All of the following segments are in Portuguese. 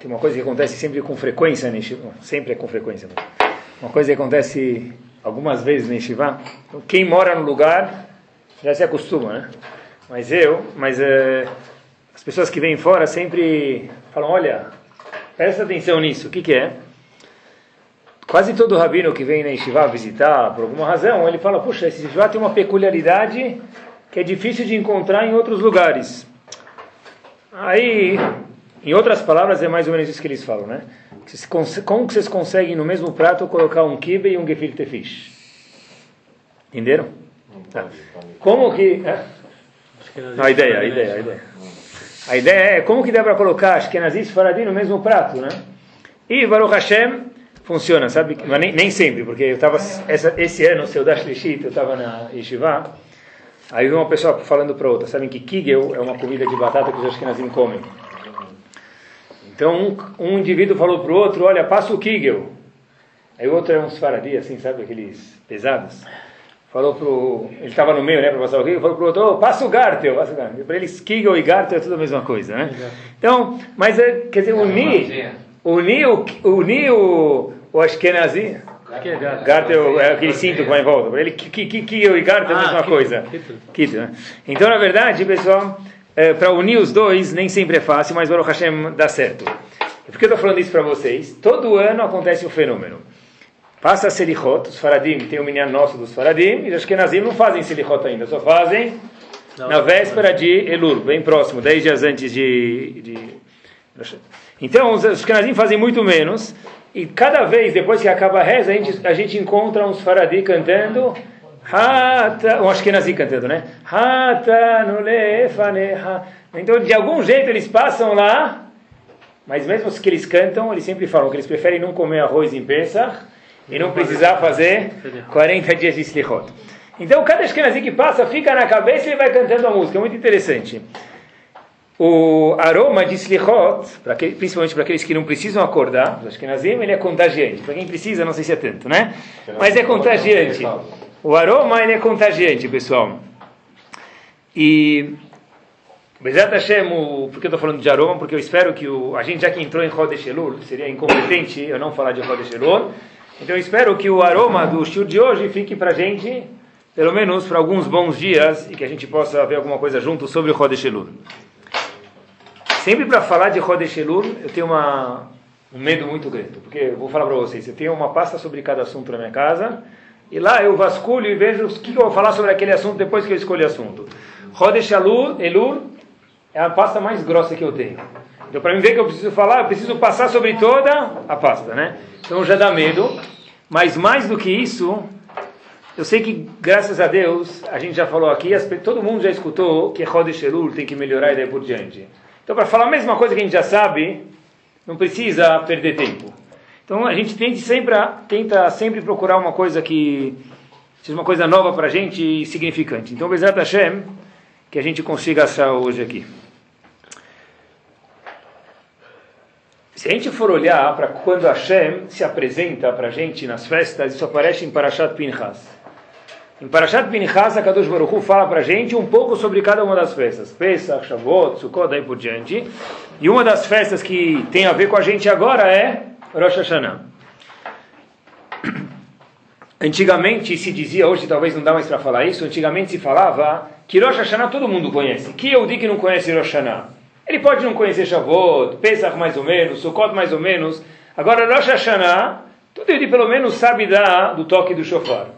tem uma coisa que acontece sempre com frequência na Yeshiva, sempre é com frequência, uma coisa que acontece algumas vezes na Yeshiva, então, quem mora no lugar já se acostuma, né? Mas eu, mas é, as pessoas que vêm fora sempre falam, olha, presta atenção nisso, o que que é? Quase todo rabino que vem na Yeshiva visitar, por alguma razão, ele fala, puxa, esse Yeshiva tem uma peculiaridade que é difícil de encontrar em outros lugares. Aí, em outras palavras, é mais ou menos isso que eles falam, né? Como que vocês conseguem no mesmo prato colocar um kibe e um gefilte fish? Entenderam? Tá. Como que... É? A ideia, a ideia, a ideia. A ideia é como que dá para colocar Ashkenazi e Faradi no mesmo prato, né? E Baruch Hashem funciona, sabe? Mas nem, nem sempre, porque eu estava esse ano, seu Dash Lishit, eu estava na Yeshiva, aí vi uma pessoa falando para outra, sabem que kigel é uma comida de batata que os Ashkenazim comem. Então um, um indivíduo falou para o outro, olha, passa o kigel. Aí o outro é um Faradi, assim, sabe, aqueles pesados falou pro. Ele estava no meio, né, para passar o Kigel, falou pro outro, oh, passa o Gartel, passa o Gartel. Para eles, Kigel e Gartel é tudo a mesma coisa, né? Então, mas é, quer dizer, unir, unir, o, unir o, o Ashkenazi. Gartel é aquele cinto que vai em volta. Para ele, Kigel e Gartel é a ah, mesma coisa. Kito, né? Então, na verdade, pessoal, é, para unir os dois nem sempre é fácil, mas Baruch Hashem dá certo. Por que eu estou falando isso para vocês? Todo ano acontece um fenômeno. Passa Selichot, os Faradim, tem o menino nosso dos Faradim, e os Ashkenazim não fazem Selichot ainda, só fazem não, na véspera de Elul, bem próximo, 10 dias antes de... de... Então, os Ashkenazim fazem muito menos, e cada vez, depois que acaba a reza, a gente, a gente encontra uns Faradim cantando, Hata, um Ashkenazi cantando, né? Hata nulefaneha. Então, de algum jeito, eles passam lá, mas mesmo que eles cantam, eles sempre falam que eles preferem não comer arroz em Pesach, e não precisar fazer 40 dias de slichot. Então, cada Ashkenazi que passa fica na cabeça e ele vai cantando a música. É muito interessante. O aroma de slichot, que, principalmente para aqueles que não precisam acordar, os Ashkenazim, ele é contagiante. Para quem precisa, não sei se é tanto, né? Mas é contagiante. O aroma, ele é contagiante, pessoal. E... Bezat Hashem, por que eu estou falando de aroma? Porque eu espero que o, a gente, já que entrou em Elul, seria incompetente eu não falar de Elul, então eu espero que o aroma do show de hoje fique para a gente, pelo menos para alguns bons dias, e que a gente possa ver alguma coisa junto sobre Elul. Sempre para falar de Elul, eu tenho uma, um medo muito grande, porque eu vou falar para vocês, eu tenho uma pasta sobre cada assunto na minha casa, e lá eu vasculho e vejo o que eu vou falar sobre aquele assunto depois que eu escolhi o assunto. Chodesh Elul é a pasta mais grossa que eu tenho. Então, para mim ver que eu preciso falar, eu preciso passar sobre toda a pasta, né? Então já dá medo. Mas mais do que isso, eu sei que, graças a Deus, a gente já falou aqui, todo mundo já escutou que Chodesh Elul tem que melhorar e daí por diante. Então, para falar a mesma coisa que a gente já sabe, não precisa perder tempo. Então, a gente tenta sempre, tenta sempre procurar uma coisa que seja uma coisa nova para a gente e significante. Então, Bezat Hashem, que a gente consiga achar hoje aqui. Se a gente for olhar para quando Hashem se apresenta para a gente nas festas, isso aparece em Parashat Pinchas. Em Parashat Pinchas, a Kadosh Baruch Hu fala para a gente um pouco sobre cada uma das festas. Pesach, Shavuot, Sukkot, daí por diante. E uma das festas que tem a ver com a gente agora é Rosh Hashanah. Antigamente se dizia, hoje talvez não dá mais para falar isso, antigamente se falava que Rosh Hashanah todo mundo conhece. Que eu digo que não conhece Rosh Hashanah? Ele pode não conhecer Shavuot, Pesach mais ou menos, Sukkot mais ou menos. Agora, Rosh Hashanah, todo ele pelo menos sabe dar do toque do shofar.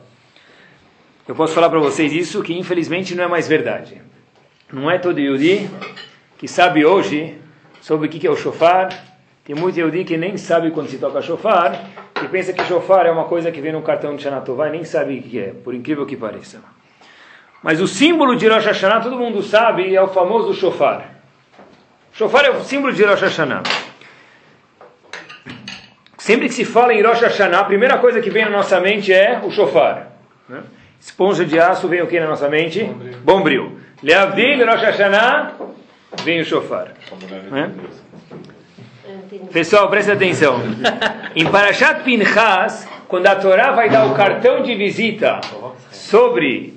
Eu posso falar para vocês isso que infelizmente não é mais verdade. Não é todo Yudi que sabe hoje sobre o que é o shofar. Tem muito Yudi que nem sabe quando se toca shofar, e pensa que shofar é uma coisa que vem no cartão de Shanatová e nem sabe o que é, por incrível que pareça. Mas o símbolo de Rosh Hashanah todo mundo sabe, é o famoso shofar. Shofar é o símbolo de Rosh Hashanah. Sempre que se fala em Rosh Hashanah, a primeira coisa que vem na nossa mente é o shofar. Né? Esponja de aço vem o que na nossa mente? Bombril. Leavdil, Rosh Hashanah, vem o shofar. Né? Pessoal, presta atenção. Em Parashat Pinchas, quando a Torá vai dar o cartão de visita sobre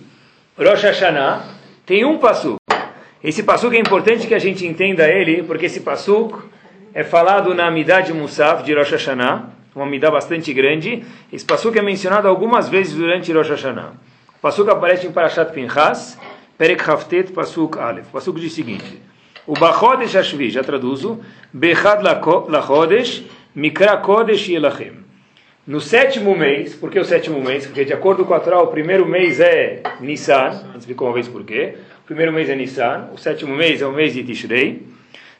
Rosh Hashanah, tem um passo. Esse passuco é importante que a gente entenda ele, porque esse passuco é falado na Amidah de Musaf, de Rosh Hashanah, uma Amidah bastante grande. Esse Pasuk é mencionado algumas vezes durante Rosh Hashanah. O Pasuk aparece em Parashat Pinchas, Perek Haftet, Pasuk Aleph. O Pasuk diz o seguinte, o Bachodesh Ashvi, já traduzo, Bechad Lachodesh, Mikra Kodesh Yelachem. No sétimo mês, por que o sétimo mês? Porque de acordo com a Torá, o primeiro mês é Nissan, explicou uma vez por quê. O primeiro mês é Nissan, o sétimo mês é o mês de Tishrei.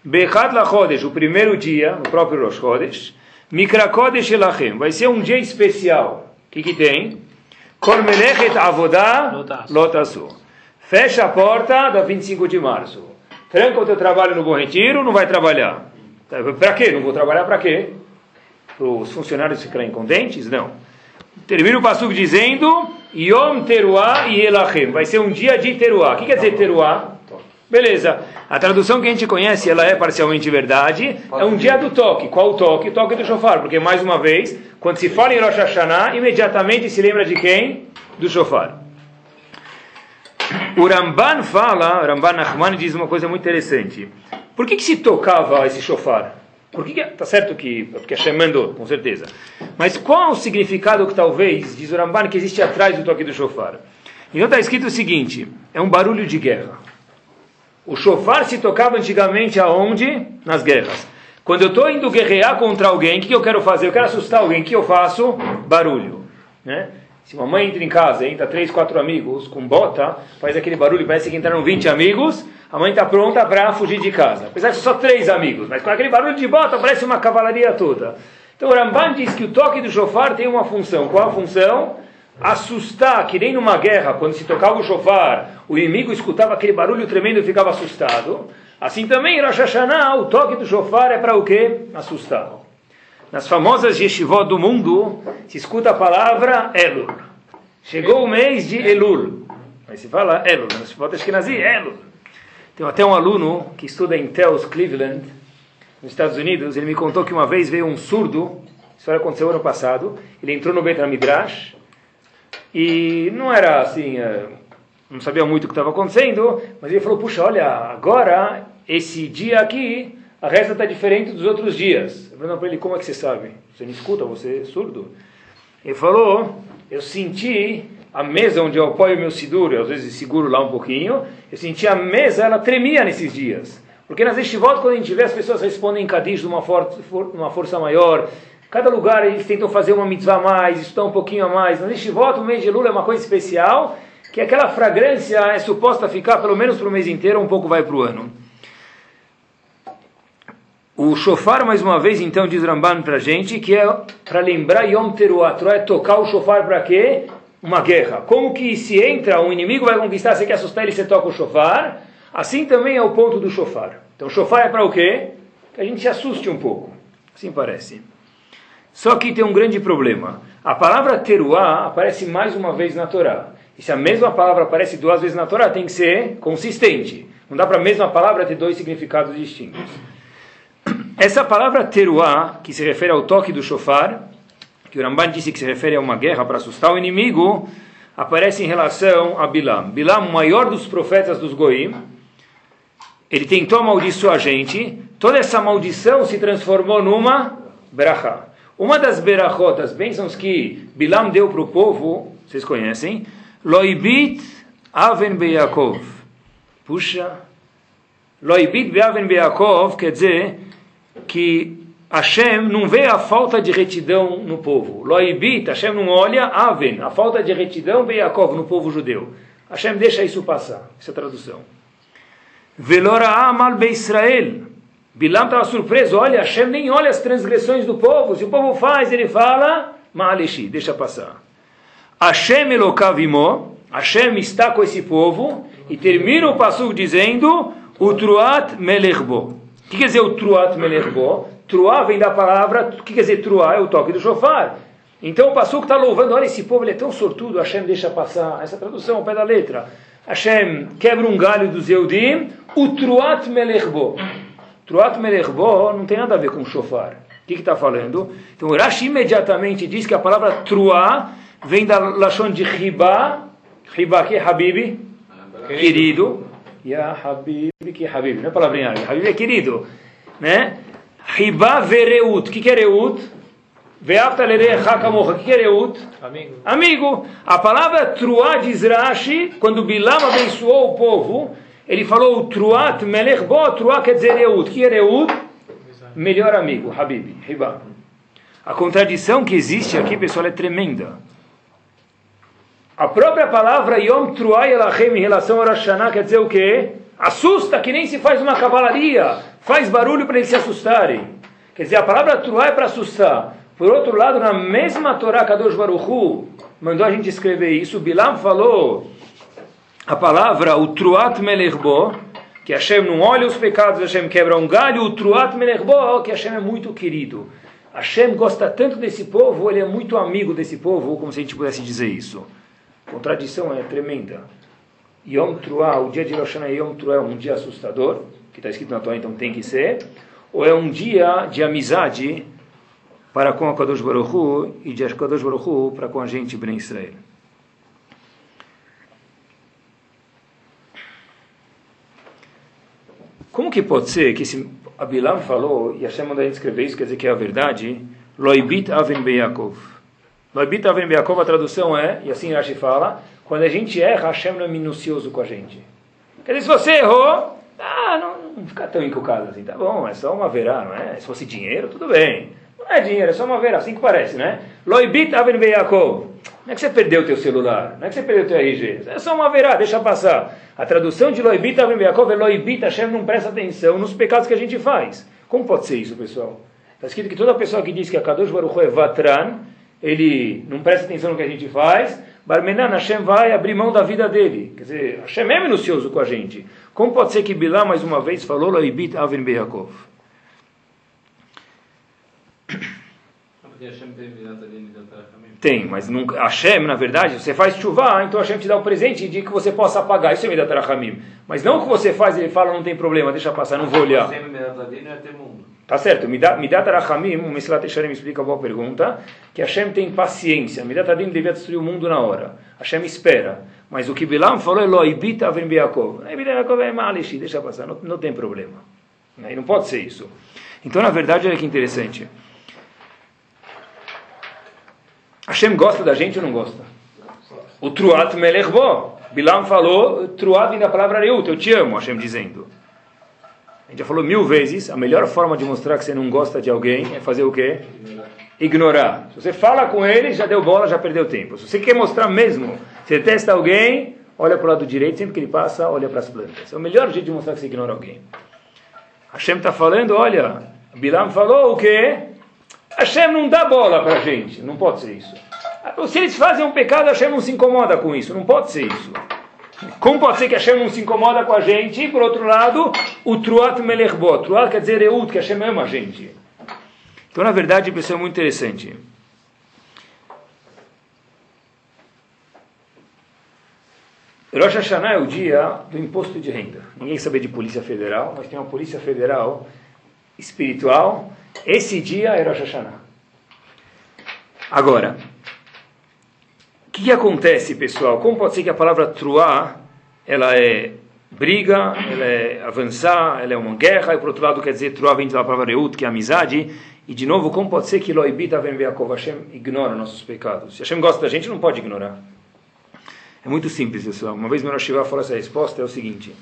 Bechad Lachodesh, o primeiro dia, no próprio Rosh Chodesh. Mikra Kodesh Elachem, vai ser um dia especial. O que, que tem? Kormelechet Avodah Lotasu. Fecha a porta da 25 de março. Tranca o teu trabalho no Bom Retiro, não vai trabalhar. Para quê? Não vou trabalhar para quê? para os funcionários ficarem contentes? Não. Termina o passo dizendo Yom Teruah e Elachem. Vai ser um dia de Teruah. O que quer dizer Teruah? Beleza. A tradução que a gente conhece, ela é parcialmente verdade. É um dia do toque. Qual o toque? O toque do shofar. Porque, mais uma vez, quando se fala em Rosh Hashanah, imediatamente se lembra de quem? Do shofar. O Ramban fala, Ramban Nachman diz uma coisa muito interessante. Por que, que se tocava esse shofar? Por que, tá certo que porque Hashem mandou, com certeza. Mas qual o significado que talvez, diz o Ramban, que existe atrás do toque do shofar? Então está escrito o seguinte, é um barulho de guerra. O shofar se tocava antigamente aonde? Nas guerras. Quando eu estou indo guerrear contra alguém, o que, que eu quero fazer? Eu quero assustar alguém, o que eu faço? Barulho. Né? Se uma mãe entra em casa, entra três, quatro amigos com bota, faz aquele barulho, parece que entraram 20 amigos, a mãe está pronta para fugir de casa. Apesar são só três amigos, mas com aquele barulho de bota parece uma cavalaria toda. Então o Ramban diz que o toque do shofar tem uma função. Qual a função? Assustar, que nem numa guerra, quando se tocava o shofar, o inimigo escutava aquele barulho tremendo e ficava assustado. Assim também, Rosh Hashanah, o toque do shofar é para o quê? Assustar. Nas famosas yeshivot do mundo, se escuta a palavra Elul. Chegou o mês de Elul. Aí se fala Elul. Nas yeshivot Ashkenazi, Elul. Tem até um aluno que estuda em Tells, Cleveland, nos Estados Unidos. Ele me contou que uma vez veio um surdo, isso aconteceu ano passado. Ele entrou no Betra Midrash e não era assim, eh, não sabia muito o que estava acontecendo, mas ele falou: Puxa, olha, agora, esse dia aqui, a reza está diferente dos outros dias. Eu falei para ele: Como é que você sabe? Você não escuta, você é surdo? Ele falou: Eu senti a mesa onde eu apoio meu seguro, às vezes seguro lá um pouquinho, eu senti a mesa, ela tremia nesses dias. Porque nas estivotas, quando a gente vê as pessoas respondem em Kadish de uma, for uma força maior, cada lugar eles tentam fazer uma mitzvah a mais, estudar um pouquinho a mais. Nas estivotas, o mês de Lula é uma coisa especial, que aquela fragrância é suposta ficar pelo menos para o mês inteiro, um pouco vai para o ano. O shofar, mais uma vez, então, diz Ramban para gente, que é para lembrar Yom Teruah. Teruah é tocar o shofar para quê? uma guerra. Como que se entra, um inimigo vai conquistar, você quer assustar ele, você toca o shofar. Assim também é o ponto do shofar. Então, shofar é para o quê? Que a gente se assuste um pouco. Assim parece. Só que tem um grande problema. A palavra teruá aparece mais uma vez na Torá. E se a mesma palavra aparece duas vezes na Torá, tem que ser consistente. Não dá para a mesma palavra ter dois significados distintos. Essa palavra teruá, que se refere ao toque do shofar, que o Ramban disse que se refere a uma guerra para assustar o inimigo, aparece em relação a Bilam. Bilam, o maior dos profetas dos Goim, ele tentou amaldiçoar a gente, toda essa maldição se transformou numa berachá. Uma das berachot, das bênçãos que Bilam deu para o povo, vocês conhecem, Loibit Aven Beyakov. Puxa, Loibit Beaven Beyakov quer dizer que Hashem não vê a falta de retidão no povo. Loibit, Hashem não olha, Aven, a falta de retidão Yaakov no povo judeu. Hashem deixa isso passar. Essa é a tradução. Velora amal be Israel. Bilam estava surpreso, olha, Hashem nem olha as transgressões do povo. Se o povo faz, ele fala, Ma'aleshi, deixa passar. Hashem elokavimo, Hashem está com esse povo, e termina o passo dizendo, Utruat melechbo. O que quer dizer Utruat melechbo? Truá vem da palavra, o que quer dizer truá? É o toque do shofar. Então o Passuco está louvando, olha esse povo, ele é tão sortudo, Hashem deixa passar. Essa tradução ao pé da letra. Hashem quebra um galho dos Eudim, o truat melechbo. Truat melechbo não tem nada a ver com shofar. O que está falando? Então o Rashi imediatamente diz que a palavra truá vem da lachon de riba, riba que é habibi, querido. Ya habibi que é habibi, não é palavrinha, habibi é querido, né? Riba vereut. O que, que é reut? Ve'afta lerecha kamocha. O que, que é reut? Amigo. Amigo. A palavra truá diz Rashi, quando Bilam abençoou o povo, ele falou truat melech bo, truá quer dizer reut. O que é reut? Melhor amigo, Habib, Riba. A contradição que existe aqui, pessoal, é tremenda. A própria palavra Yom Truai Elachem em relação ao Rosh quer dizer o quê? Assusta, que nem se faz uma cavalaria. Faz barulho para eles se assustarem. Quer dizer, a palavra Truai é para assustar. Por outro lado, na mesma Torá Kadosh Baruchu, mandou a gente escrever isso, Bilam falou a palavra o Truat Melechbo, que Hashem não olha os pecados, Hashem quebra um galho, o Truat Melechbo, que Hashem é muito querido. Hashem gosta tanto desse povo, ele é muito amigo desse povo, como se a gente pudesse dizer isso. Contradição é tremenda. Yom Truah, o dia de Rosh Hashanah Yom Truah é um dia assustador, que está escrito na Torá, então tem que ser, ou é um dia de amizade para com a Kadosh Baruch Hu, e de Kadosh Baruch Hu para com a gente, Ben Israel. Como que pode ser que esse Abilam falou, e Hashem manda a gente escrever isso, quer dizer que é a verdade, Loibit Aven Beyakov. Loibit Aven Beyakov, a tradução é, e assim Rashi fala, quando a gente erra, Hashem não é minucioso com a gente. Quer dizer, se você errou, ah, não, não fica tão encucado assim, tá bom, é só uma verá, não é? Se fosse dinheiro, tudo bem. Não é dinheiro, é só uma verá, assim que parece, né? Loibit Beyakov. Não é que você perdeu o teu celular, não é que você perdeu o teu RG, é só uma verá, deixa passar. A tradução de Loibit Avim Yaakov é Loibit, Hashem não presta atenção nos pecados que a gente faz. Como pode ser isso, pessoal? Está escrito que toda pessoa que diz que a Kadosh Baruch é Vatran, ele não presta atenção no que a gente faz, Barmenan, Hashem vai abrir mão da vida dele. Quer dizer, Hashem é minucioso com a gente. Como pode ser que Bilá, mais uma vez, falou Yaakov? Porque Hashem tem mas nunca. Hashem, na verdade, você faz chuva, então Hashem te dá o um presente de que você possa pagar. Isso é Midat Rachamim. Mas não o que você faz, ele fala, não tem problema, deixa passar, não vou olhar. Tá certo, Midat Midat Rachamim, o Mesilat Yesharim explica a boa pergunta, que Hashem tem paciência. Midat Adin devia destruir o mundo na hora. Hashem espera. Mas o que Bilam falou é Loibit Avim Beakov. Beakov é Malishi, deixa passar, não, não tem problema. E não pode ser isso. Então, na verdade, olha que interessante. Hashem gosta da gente ou não gosta? O Truat Melech Bo. Bilam falou, Truat vem da palavra Reut, eu te amo, Hashem dizendo. Gente já falou mil vezes, a melhor forma de mostrar que você não gosta de alguém é fazer o quê? Ignorar. Se você fala com ele, já deu bola, já perdeu tempo. Se você quer mostrar mesmo, você testa alguém, olha para o lado direito, sempre que ele passa, olha para as plantas. É o melhor jeito de mostrar que você ignora alguém. Hashem está falando, olha, Bilam falou o quê? Hashem não dá bola para a gente, não pode ser isso. Se eles fazem um pecado, Hashem não se incomoda com isso, não pode ser isso. Como pode ser que Hashem não se incomoda com a gente? E por outro lado, o Truat Melechbo. Truat quer dizer Eut, que Hashem ama a gente. Então, na verdade, isso é muito interessante. Rosh Hashanah é o dia do imposto de renda. Ninguém sabe de Polícia Federal, mas tem uma Polícia Federal espiritual. Esse dia é Rosh Hashanah. Agora, o que, que, acontece, pessoal? Como pode ser que a palavra truá, ela é briga, ela é avançar, ela é uma guerra, e por outro lado quer dizer truá vem da palavra reut, que é amizade, e de novo, como pode ser que loibita vem Yaakov Hashem ignora nossos pecados? Se Hashem gosta da gente, não pode ignorar. É muito simples, pessoal. Uma vez meu Shiva falou essa resposta, é o seguinte.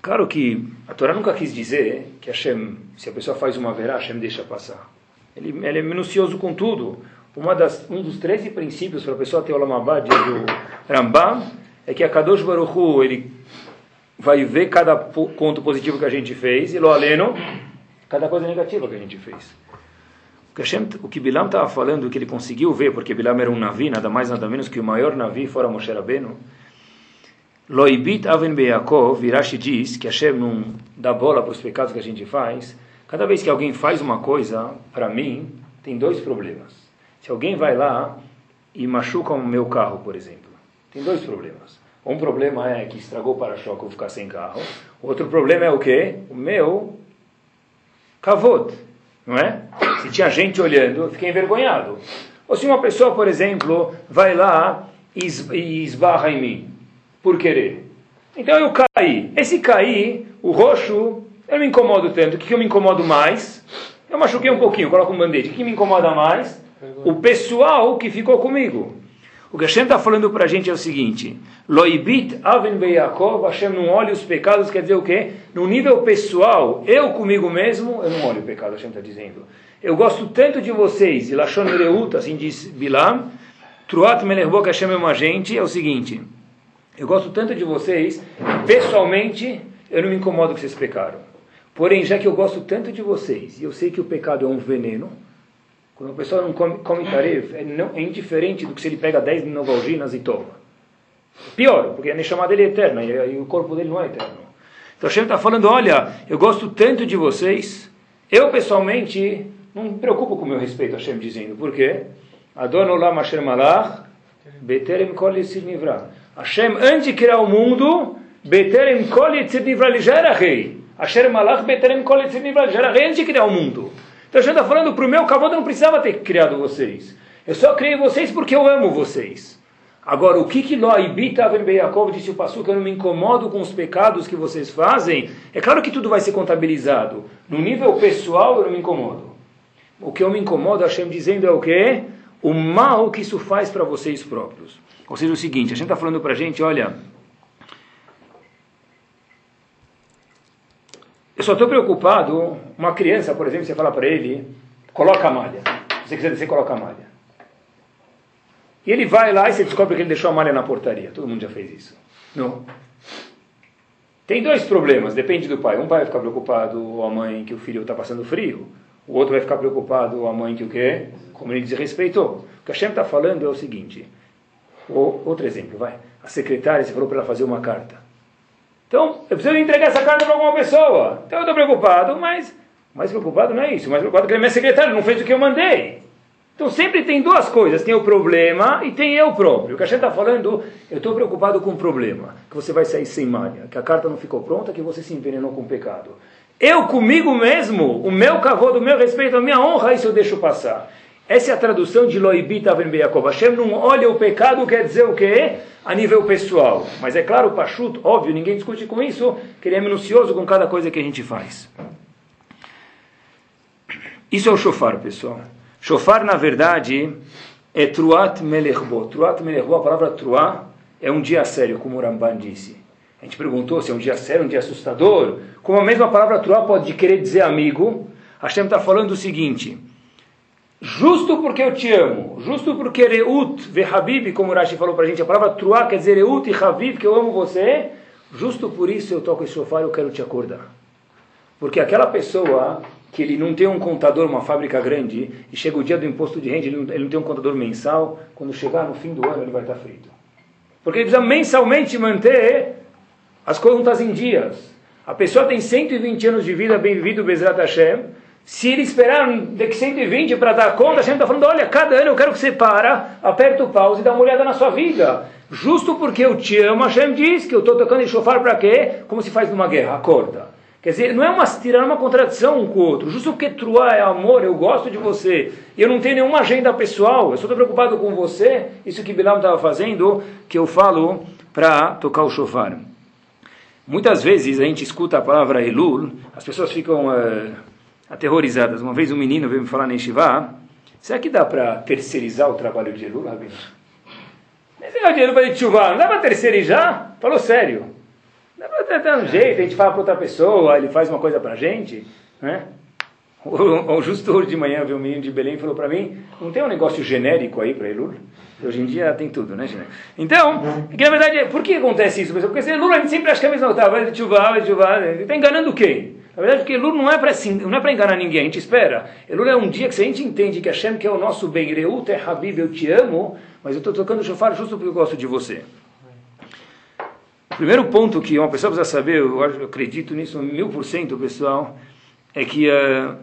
Claro que a Torá nunca quis dizer que Hashem, se a pessoa faz uma verá, Hashem deixa passar. Ele, ele é minucioso com tudo. Uma das, um dos 13 princípios para a pessoa ter o Lamabá, diz o Rambam, é que a Kadosh Baruch Hu, ele vai ver cada ponto positivo que a gente fez, e lo aleno, cada coisa negativa que a gente fez. O que, Hashem, o que Bilam estava falando, que ele conseguiu ver, porque Bilam era um navi, nada mais nada menos que o maior navi fora Moshe Rabbeinu, Loibit Aven Beyakov, Virashi diz que Hashem não dá bola para os pecados que a gente faz. Cada vez que alguém faz uma coisa, para mim, tem dois problemas. Se alguém vai lá e machuca o meu carro, por exemplo, tem dois problemas. Um problema é que estragou o para-choque, vou ficar sem carro. Outro problema é o quê? O meu kavod, não é? Se tinha gente olhando, eu fiquei envergonhado. Ou se uma pessoa, por exemplo, vai lá e esbarra em mim, por querer. Então eu caí. Esse cair, o roxo eu me incomodo tanto. O que, que eu me incomodo mais? Eu machuquei um pouquinho, coloco um band-aid. O que me incomoda mais? O pessoal que ficou comigo. O que Hashem está falando para a gente é o seguinte: Loibit aven beyakov, Hashem não olha os pecados, quer dizer o quê? No nível pessoal, eu comigo mesmo, eu não olho o pecado, Hashem está dizendo. Eu gosto tanto de vocês, e Lashon Mereut, assim diz Bilam, Truat Melerbo, que Hashem é uma gente, é o seguinte: eu gosto tanto de vocês, pessoalmente, eu não me incomodo que vocês pecaram. Porém, já que eu gosto tanto de vocês, e eu sei que o pecado é um veneno, quando a pessoa não come, come é, é indiferente do que se ele pega 10 novalginas e toma. Pior, porque a Neshama dele é eterna e, e, o corpo dele não é eterno. Então Hashem está falando, olha, eu gosto tanto de vocês, eu pessoalmente não me preocupo com o meu respeito, Hashem dizendo. Por quê? Adon Malach, Beterem Kol Nivra. Hashem, antes de criar o mundo, Beterem Kol Nivra, ele já era rei. Asher Malach, Beterem Kol Nivra, ele já era rei antes de criar o mundo. Então Hashem está falando, para o meu cavalo eu não precisava ter criado vocês. Eu só criei vocês porque eu amo vocês. Agora, o que que Loaibita Yaakov disse o Passu, que eu não me incomodo com os pecados que vocês fazem, é claro que tudo vai ser contabilizado. No nível pessoal, eu não me incomodo. O que eu me incomodo, Hashem dizendo é o quê? O mal que isso faz para vocês próprios. Ou seja, o seguinte, a gente está falando para a gente, olha, só estou preocupado, uma criança, por exemplo, você fala para ele, coloca a malha. Se você quiser descer, coloca a malha. E ele vai lá e você descobre que ele deixou a malha na portaria. Todo mundo já fez isso. Não. Tem dois problemas, depende do pai. Um pai vai ficar preocupado, ou a mãe, que o filho está passando frio. O outro vai ficar preocupado, ou a mãe, que o quê? Como ele desrespeitou. O que a Shem está falando é o seguinte. Ou, outro exemplo, vai. A secretária, você falou para ela fazer uma carta. Então, eu preciso entregar essa carta para alguma pessoa. Então eu estou preocupado, mas mais preocupado não é isso. Mais preocupado é que ele é meu secretário, não fez o que eu mandei. Então sempre tem duas coisas, tem o problema e tem eu próprio. O que a gente está falando, eu estou preocupado com o problema, que você vai sair sem malha, que a carta não ficou pronta, que você se envenenou com o pecado. Eu comigo mesmo, o meu cavalo, o meu respeito, a minha honra, isso eu deixo passar. Essa é a tradução de Loibita Ben Beyakov. Hashem não olha o pecado, quer dizer o quê? A nível pessoal. Mas é claro, o Pachut, óbvio, ninguém discute com isso, que ele é minucioso com cada coisa que a gente faz. Isso é o shofar, pessoal. Shofar, na verdade, é truat melechbo. Truat melechbo, a palavra truá, é um dia sério, como o Ramban disse. A gente perguntou se é um dia sério, um dia assustador. Como a mesma palavra truá pode querer dizer amigo, Hashem está falando o seguinte justo porque eu te amo, justo porque Reut Vehabib, como Rashi falou para a gente, a palavra Truá quer dizer Reut e Habib, que eu amo você, justo por isso eu toco esse sofá e eu quero te acordar. Porque aquela pessoa que ele não tem um contador, uma fábrica grande, e chega o dia do imposto de renda, ele não, ele não tem um contador mensal, quando chegar no fim do ano ele vai estar frito. Porque ele precisa mensalmente manter as contas em dias. A pessoa tem 120 anos de vida, bem vivido, Bezrat Hashem, se ele esperar de 120 para dar conta, a gente está falando, olha, cada ano eu quero que você para, aperta o pause e dá uma olhada na sua vida. Justo porque eu te amo, Hashem diz que eu estou tocando em chofar para quê? Como se faz numa guerra, acorda. Quer dizer, não é uma tirando é uma contradição um com o outro. Justo porque truá é amor, eu gosto de você, eu não tenho nenhuma agenda pessoal, eu só estou preocupado com você, isso que Bilam estava fazendo, que eu falo para tocar o chofar. Muitas vezes a gente escuta a palavra Elul, as pessoas ficam... Uh, aterrorizadas. Uma vez um menino veio me falar na Yeshiva, será que dá para terceirizar o trabalho de Elul, Rabino? Esse é o dinheiro para Yeshiva, não dá para terceirizar? Falou sério. Dá para dar um jeito, a gente fala para outra pessoa, ele faz uma coisa para a gente, né? O, justo hoje de manhã veio um menino de Belém e falou para mim, não tem um negócio genérico aí para Elul? Hoje em dia tem tudo, né, genérico? Então, que na verdade, por que acontece isso? Porque Elul a gente sempre acha que é a mesma coisa, vai de chuva, vai de chuva, está enganando quem? Na verdade, porque Elul não é para não é para enganar ninguém, a gente espera. Elul é um dia que se a gente entende que Hashem que é o nosso bem, Reut é Habib, eu te amo, mas eu estou tocando o shofar justo porque eu gosto de você. O primeiro ponto que uma pessoa precisa saber, eu, acredito nisso mil por cento, pessoal, é que uh,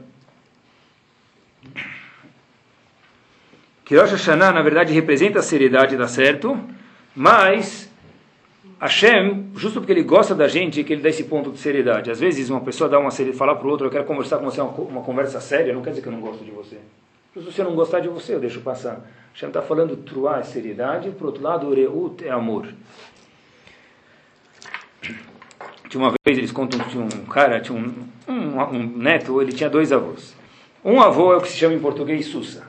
que Rosh Hashanah, na verdade, representa a seriedade, dá certo, mas Hashem, justo porque ele gosta da gente, que ele dá esse ponto de seriedade. Às vezes uma pessoa dá uma seriedade, falar para o outro, eu quero conversar com você, uma, uma conversa séria, não quer dizer que eu não gosto de você. Se você não gostar de você, eu deixo passar. Hashem está falando truá é seriedade, por outro lado, reut é amor. Tinha uma vez, eles contam que tinha um cara, tinha um, um, um neto, ele tinha dois avós. Um avô é o que se chama em português Sussa.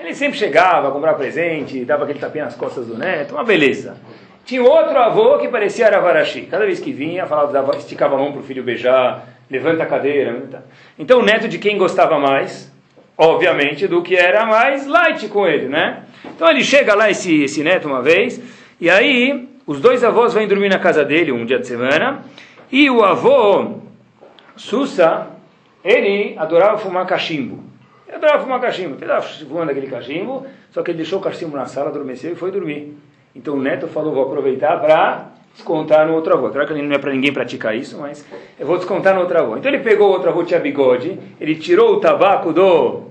Ele sempre chegava a comprar presente, dava aquele tapinha nas costas do neto, uma beleza. Tinha outro avô que parecia Aravarashi. Cada vez que vinha, falava, dava, esticava a mão para o filho beijar, levanta a cadeira. Então o neto de quem gostava mais, obviamente, do que era mais light com ele, né? Então ele chega lá, esse, esse neto, uma vez, e aí os dois avós vêm dormir na casa dele um dia de semana, e o avô, Sussa, ele adorava fumar cachimbo. Ele adorava fumar cachimbo. Ele estava fumando aquele cachimbo, só que ele deixou o cachimbo na sala, adormeceu e foi dormir. Então o neto falou, vou aproveitar para descontar no outro avô. Claro que não é para ninguém praticar isso, mas eu vou descontar no outro avô. Então ele pegou o outro avô, tinha bigode, ele tirou o tabaco do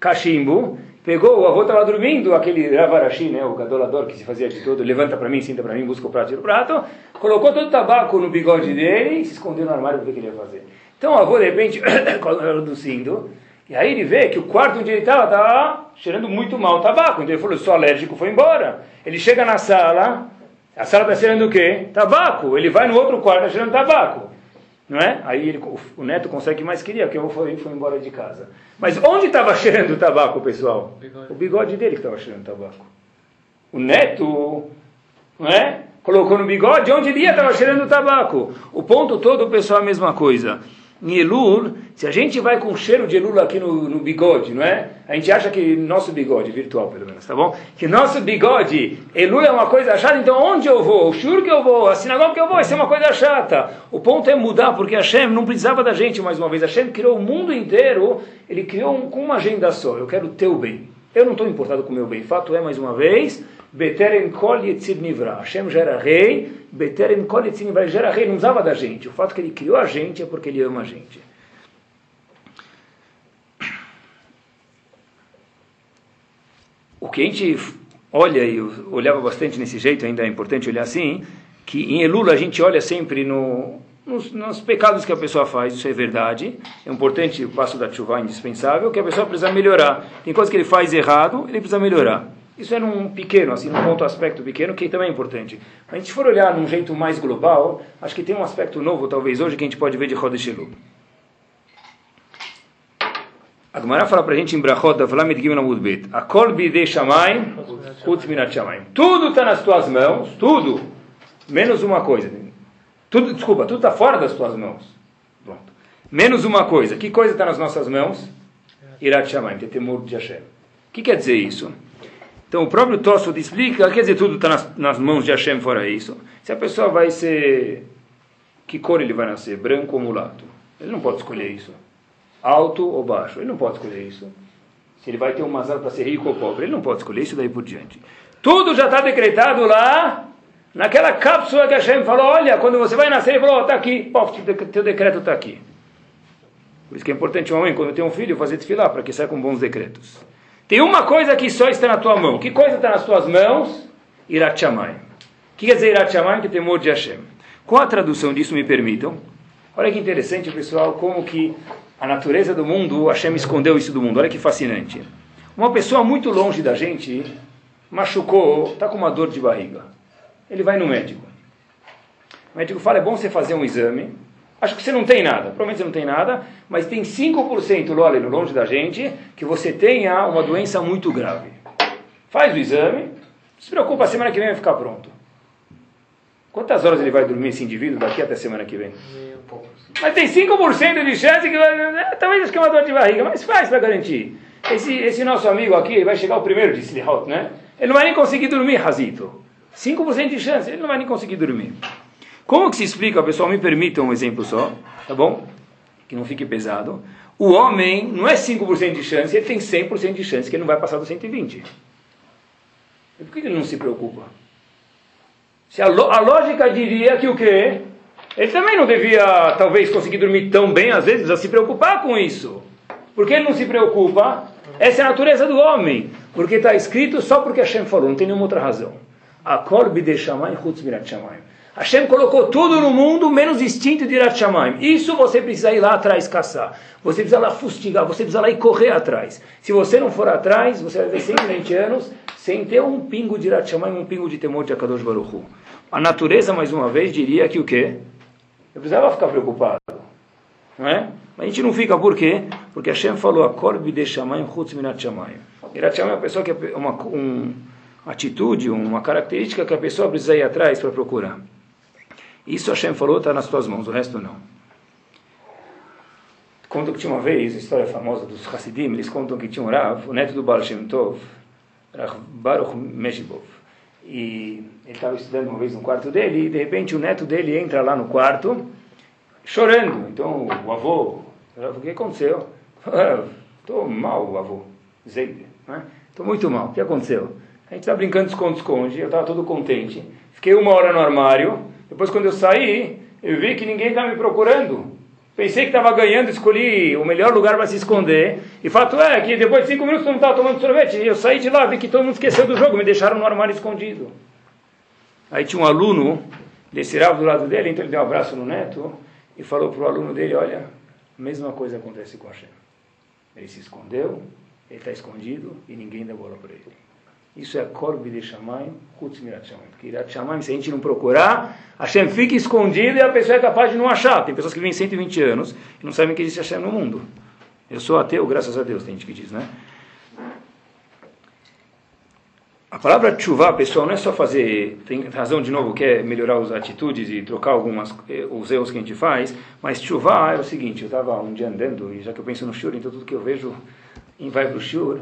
cachimbo, pegou, o avô estava dormindo, aquele Ravarashi, né, o gadolador que se fazia de todo, levanta para mim, sinta para mim, busca o prato, tira o prato, colocou todo o tabaco no bigode dele e se escondeu no armário para ver o que ele ia fazer. Então o avô, de repente, reduzindo, e aí ele vê que o quarto onde ele estava estava cheirando muito mal o tabaco. Então ele falou, sou alérgico, foi embora. Ele chega na sala, a sala está cheirando o quê? Tabaco. Ele vai no outro quarto, está cheirando tabaco. Não é? Aí ele, o neto consegue mais queria, porque eu foi, foi embora de casa. Mas onde estava cheirando tabaco, pessoal? O bigode dele que estava cheirando tabaco. O neto, não é? Colocou no bigode, onde ele ia estava cheirando tabaco. O ponto todo, pessoal, é a mesma coisa em Elul, se a gente vai com cheiro de Elul aqui no, no, bigode, não é? A gente acha que nosso bigode, virtual pelo menos, tá bom? Que nosso bigode, Elul é uma coisa chata, então onde eu vou? O shur que eu vou, a sinagoga que eu vou, isso é uma coisa chata. O ponto é mudar, porque Hashem não precisava da gente mais uma vez. Hashem criou o mundo inteiro, ele criou um, com uma agenda só. Eu quero o teu bem. Eu não estou importado com o meu bem. Fato é, mais uma vez, Beteren Kol Yetzir Nivra. Hashem já era rei, Beteren Kol Yetzir Nivra. Ele já era rei, não usava da gente. O fato que ele criou a gente é porque ele ama a gente. O que a gente olha e olhava bastante nesse jeito, ainda é importante olhar assim, que em Elul a gente olha sempre no, nos, nos, pecados que a pessoa faz, isso é verdade. É importante o passo da chuva indispensável, que a pessoa precisa melhorar. Tem coisas que ele faz errado, ele precisa melhorar. Isso é num pequeno, assim, num ponto aspecto pequeno, que também é importante. A gente for olhar num jeito mais global, acho que tem um aspecto novo, talvez hoje, que a gente pode ver de Rodesh Elul. A Gemara fala para a gente em Brachot, da Flamid Gimel Amud Bet, Akol Bidei Shamayim, Chutz Minat Shamayim. Tudo está nas tuas mãos, tudo, menos uma coisa. Tudo, desculpa, tudo está fora das tuas mãos. Pronto. Menos uma coisa. Que coisa está nas nossas mãos? Irat Shamayim, ter temor de Hashem. O que quer dizer isso? Então o próprio Tosso explica, quer dizer, tudo está nas, nas, mãos de Hashem fora isso. Se a pessoa vai ser, que cor ele vai nascer, branco ou mulato? Ele não pode escolher isso. Alto ou baixo, ele não pode escolher isso. Se ele vai ter um mazal para ser rico ou pobre, ele não pode escolher isso daí por diante. Tudo já está decretado lá, naquela cápsula que Hashem falou, olha, quando você vai nascer, ele falou, está oh, aqui, Pof, teu decreto está aqui. Por isso que é importante uma mãe, quando tem um filho, fazer desfilar, para que saia com bons decretos. Tem uma coisa que só está na tua mão. Que coisa está nas tuas mãos? Irat. O que quer dizer Irat? Que temor de Hashem. Qual a tradução disso, me permitam? Olha que interessante, pessoal, como que a natureza do mundo, Hashem escondeu isso do mundo. Olha que fascinante. Uma pessoa muito longe da gente machucou, está com uma dor de barriga. Ele vai no médico. O médico fala, é bom você fazer um exame Acho que você não tem nada, provavelmente você não tem nada, mas tem 5% no longe da gente que você tenha uma doença muito grave. Faz o exame, não se preocupa, semana que vem vai ficar pronto. Quantas horas ele vai dormir esse indivíduo daqui até semana que vem? Mas tem 5% de chance que vai. Né, talvez acho que é uma dor de barriga, mas faz para garantir. Esse, esse nosso amigo aqui vai chegar o primeiro de Slihot, né? Ele não vai nem conseguir dormir, Razito. 5% de chance, ele não vai nem conseguir dormir. Como que se explica, pessoal? Me permita um exemplo só, tá bom? Que não fique pesado. O homem não é 5% de chance, ele tem 100% de chance que ele não vai passar do 120. E por que ele não se preocupa? Se a, a lógica diria que o quê? Ele também não devia, talvez, conseguir dormir tão bem, às vezes, a se preocupar com isso. Por que ele não se preocupa? Essa é a natureza do homem. Porque está escrito só porque Hashem falou, não tem nenhuma outra razão. Akor bide shamayim chutz mirat shamayim. Hashem colocou tudo no mundo, menos instinto de Irat Shamayim. Isso você precisa ir lá atrás caçar. Você precisa lá fustigar, você precisa lá ir correr atrás. Se você não for atrás, você vai ver 120 anos sem ter um pingo de Irat Shamayim, um pingo de temor de Akadosh Baruch Hu. A natureza, mais uma vez, diria que o quê? eu precisava ficar preocupado. Não é? Mas a gente não fica por quê? Porque Hashem falou, Akorbi de Shamayim Chutz Minat Shamayim. Mirat Shamayim é uma pessoa que é uma, um, atitude, uma característica que a pessoa precisa ir atrás para procurar. Isso Hashem falou, está nas tuas mãos, o resto não. Contam que tinha uma vez, a história famosa dos Hasidim, eles contam que tinha um Rav, o neto do Baal Shem Tov, Baruch Meshibov. E ele estava estudando uma vez no quarto dele, e de repente o neto dele entra lá no quarto, chorando. Então o avô, o que aconteceu? Estou mal, avô, Zeide. Estou muito mal, o que aconteceu? A gente está brincando de esconde-esconde, eu estava todo contente. Fiquei uma hora no armário, depois quando eu saí, eu vi que ninguém estava me procurando. Pensei que estava ganhando, escolhi o melhor lugar para se esconder. E fato é que depois de cinco minutos eu não estava tomando sorvete. E eu saí de lá, vi que todo mundo esqueceu do jogo, me deixaram no armário escondido. Aí tinha um aluno desse Rav do lado dele, então ele deu um abraço no neto e falou para o aluno dele, olha, a mesma coisa acontece com a Hashem. Ele se escondeu, ele está escondido e ninguém dá bola para ele. Isso é Korbi de Shamayim, Chutz Mirat Shamayim. Porque Irat Shamayim, se a gente não procurar, Hashem fica escondido e a pessoa é capaz de não achar. Tem pessoas que vivem 120 anos e não sabem que existe Hashem no mundo. Eu sou ateu, graças a Deus, tem gente que diz, né? A palavra chuva, pessoal, não é só fazer, tem razão de novo, que é melhorar as atitudes e trocar algumas eh, os erros que a gente faz, mas chuva é o seguinte, eu estava um dia andando, e já que eu penso no shur, então tudo que eu vejo vai para o shur,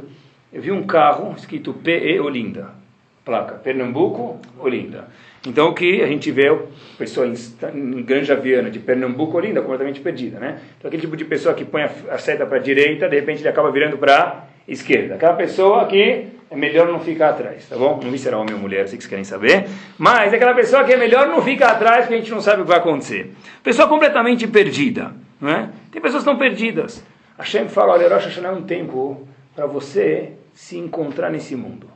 eu vi um carro escrito PE Olinda, placa Pernambuco, Olinda. Então o que a gente vê, pessoa em, em Granja Viana, de Pernambuco, Olinda, completamente perdida, né? Então aquele tipo de pessoa que põe a, a seta para a direita, de repente ele acaba virando para esquerda. Aquela pessoa que é melhor não ficar atrás, tá bom? Não vi se era homem ou mulher, que vocês querem saber. Mas é aquela pessoa que é melhor não ficar atrás, porque a gente não sabe o que vai acontecer. Pessoa completamente perdida, não é? Tem pessoas que estão perdidas. A Shem fala, olha, Rosh Hashanah é um tempo para você se encontrar nesse mundo.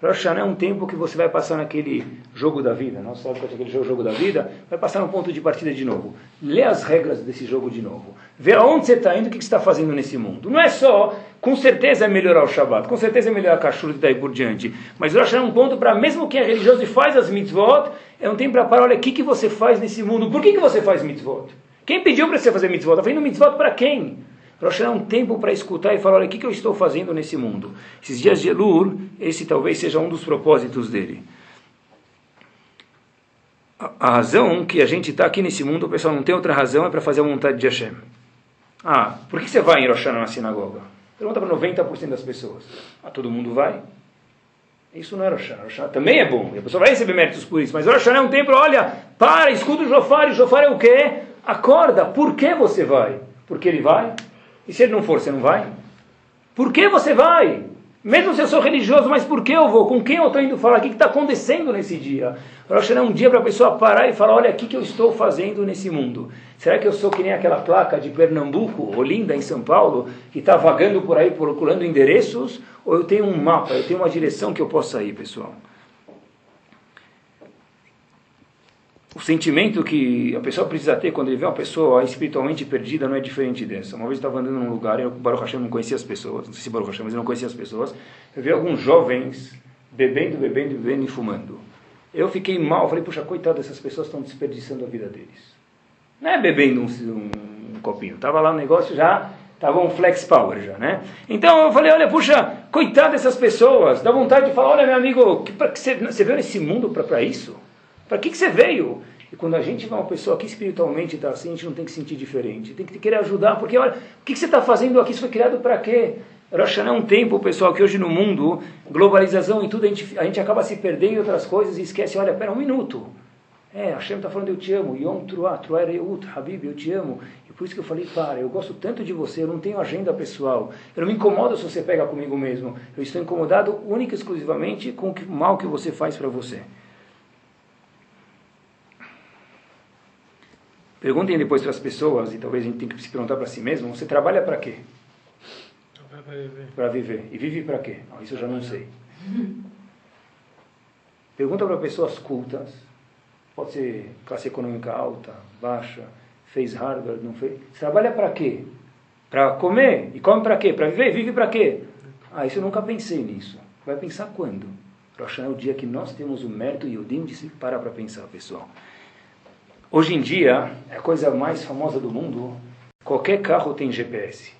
Rosh Hashanah é um tempo que você vai passar naquele jogo da vida, não sabe qual é aquele jogo, jogo da vida, vai passar no ponto de partida de novo. Lê as regras desse jogo de novo. Vê aonde você está indo, o que você está fazendo nesse mundo. Não é só, com certeza é melhorar o Shabbat, com certeza é melhorar a Kashrut e daí por diante. Mas Rosh Hashanah é um ponto para, mesmo quem é religioso e faz as mitzvot, é um tempo para parar, olha, o que, que você faz nesse mundo? Por que, que você faz mitzvot? Quem pediu para você fazer mitzvot? Está fazendo mitzvot para quem? Rosh é um tempo para escutar e falar, olha, o que, que eu estou fazendo nesse mundo? Esses dias de Elul, esse talvez seja um dos propósitos dele. A, a razão que a gente está aqui nesse mundo, o pessoal não tem outra razão, é para fazer a vontade de Hashem. Ah, por que você vai em Rosh na sinagoga? Pergunta para 90% das pessoas. Ah, todo mundo vai? Isso não é Rosh Hashanah. também é bom. E a pessoa vai receber méritos por isso. Mas Rosh Hashanah é um tempo, olha, para, escuta o Jofar. O Jofar é o quê? Acorda. Por que você vai? Porque ele vai? E se ele não for, você não vai? Por que você vai? Mesmo se eu sou religioso, mas por que eu vou? Com quem eu estou indo falar? O que está acontecendo nesse dia? Rosh é um dia para a pessoa parar e falar, olha, o que eu estou fazendo nesse mundo? Será que eu sou que nem aquela placa de Pernambuco, Olinda, em São Paulo, que está vagando por aí procurando endereços? Ou eu tenho um mapa, eu tenho uma direção que eu possa ir, pessoal? O sentimento que a pessoa precisa ter quando ele vê uma pessoa espiritualmente perdida não é diferente dessa. Uma vez eu estava andando num lugar eu, Baruch Hashem, não conhecia as pessoas, não sei se Baruch Hashem, mas eu não conhecia as pessoas. Eu vi alguns jovens bebendo, bebendo, bebendo e fumando. Eu fiquei mal, falei, puxa, coitado, essas pessoas estão desperdiçando a vida deles. Não é bebendo um, um, um copinho, estava lá um negócio já, estava um flex power já, né? Então eu falei, olha, puxa, coitado dessas pessoas, dá vontade de falar, olha meu amigo, que, que você, você veio nesse mundo para isso? Para que, que você veio? E quando a gente vê uma pessoa que espiritualmente está assim, a gente não tem que sentir diferente. Tem que querer ajudar, porque olha, o que, que você está fazendo aqui? Isso foi criado para quê? Rosh é um tempo, pessoal, que hoje no mundo, globalização e tudo, a gente, a gente acaba se perdendo em outras coisas e esquece, olha, espera um minuto. É, Hashem está falando, eu te amo. Yom Truah, Truah Reut, Habib, eu te amo. E por isso que eu falei, para, eu gosto tanto de você, eu não tenho agenda pessoal. Eu não me incomodo se você pega comigo mesmo. Eu estou incomodado única e exclusivamente com o mal que você faz para você. Perguntem depois para as pessoas, e talvez a gente tenha que se perguntar para si mesmo: você trabalha para quê? Para viver. E vive para quê? Não, isso eu já não sei. Pergunta para pessoas cultas, pode ser classe econômica alta, baixa, fez Harvard, não fez. Você trabalha para quê? Para comer? E come para quê? Para viver? E vive para quê? Ah, isso eu nunca pensei nisso. Vai pensar quando? Rosh é o dia que nós temos o mérito e o dim de se parar para pensar, pessoal. Hoje em dia, é a coisa mais famosa do mundo, qualquer carro tem GPS.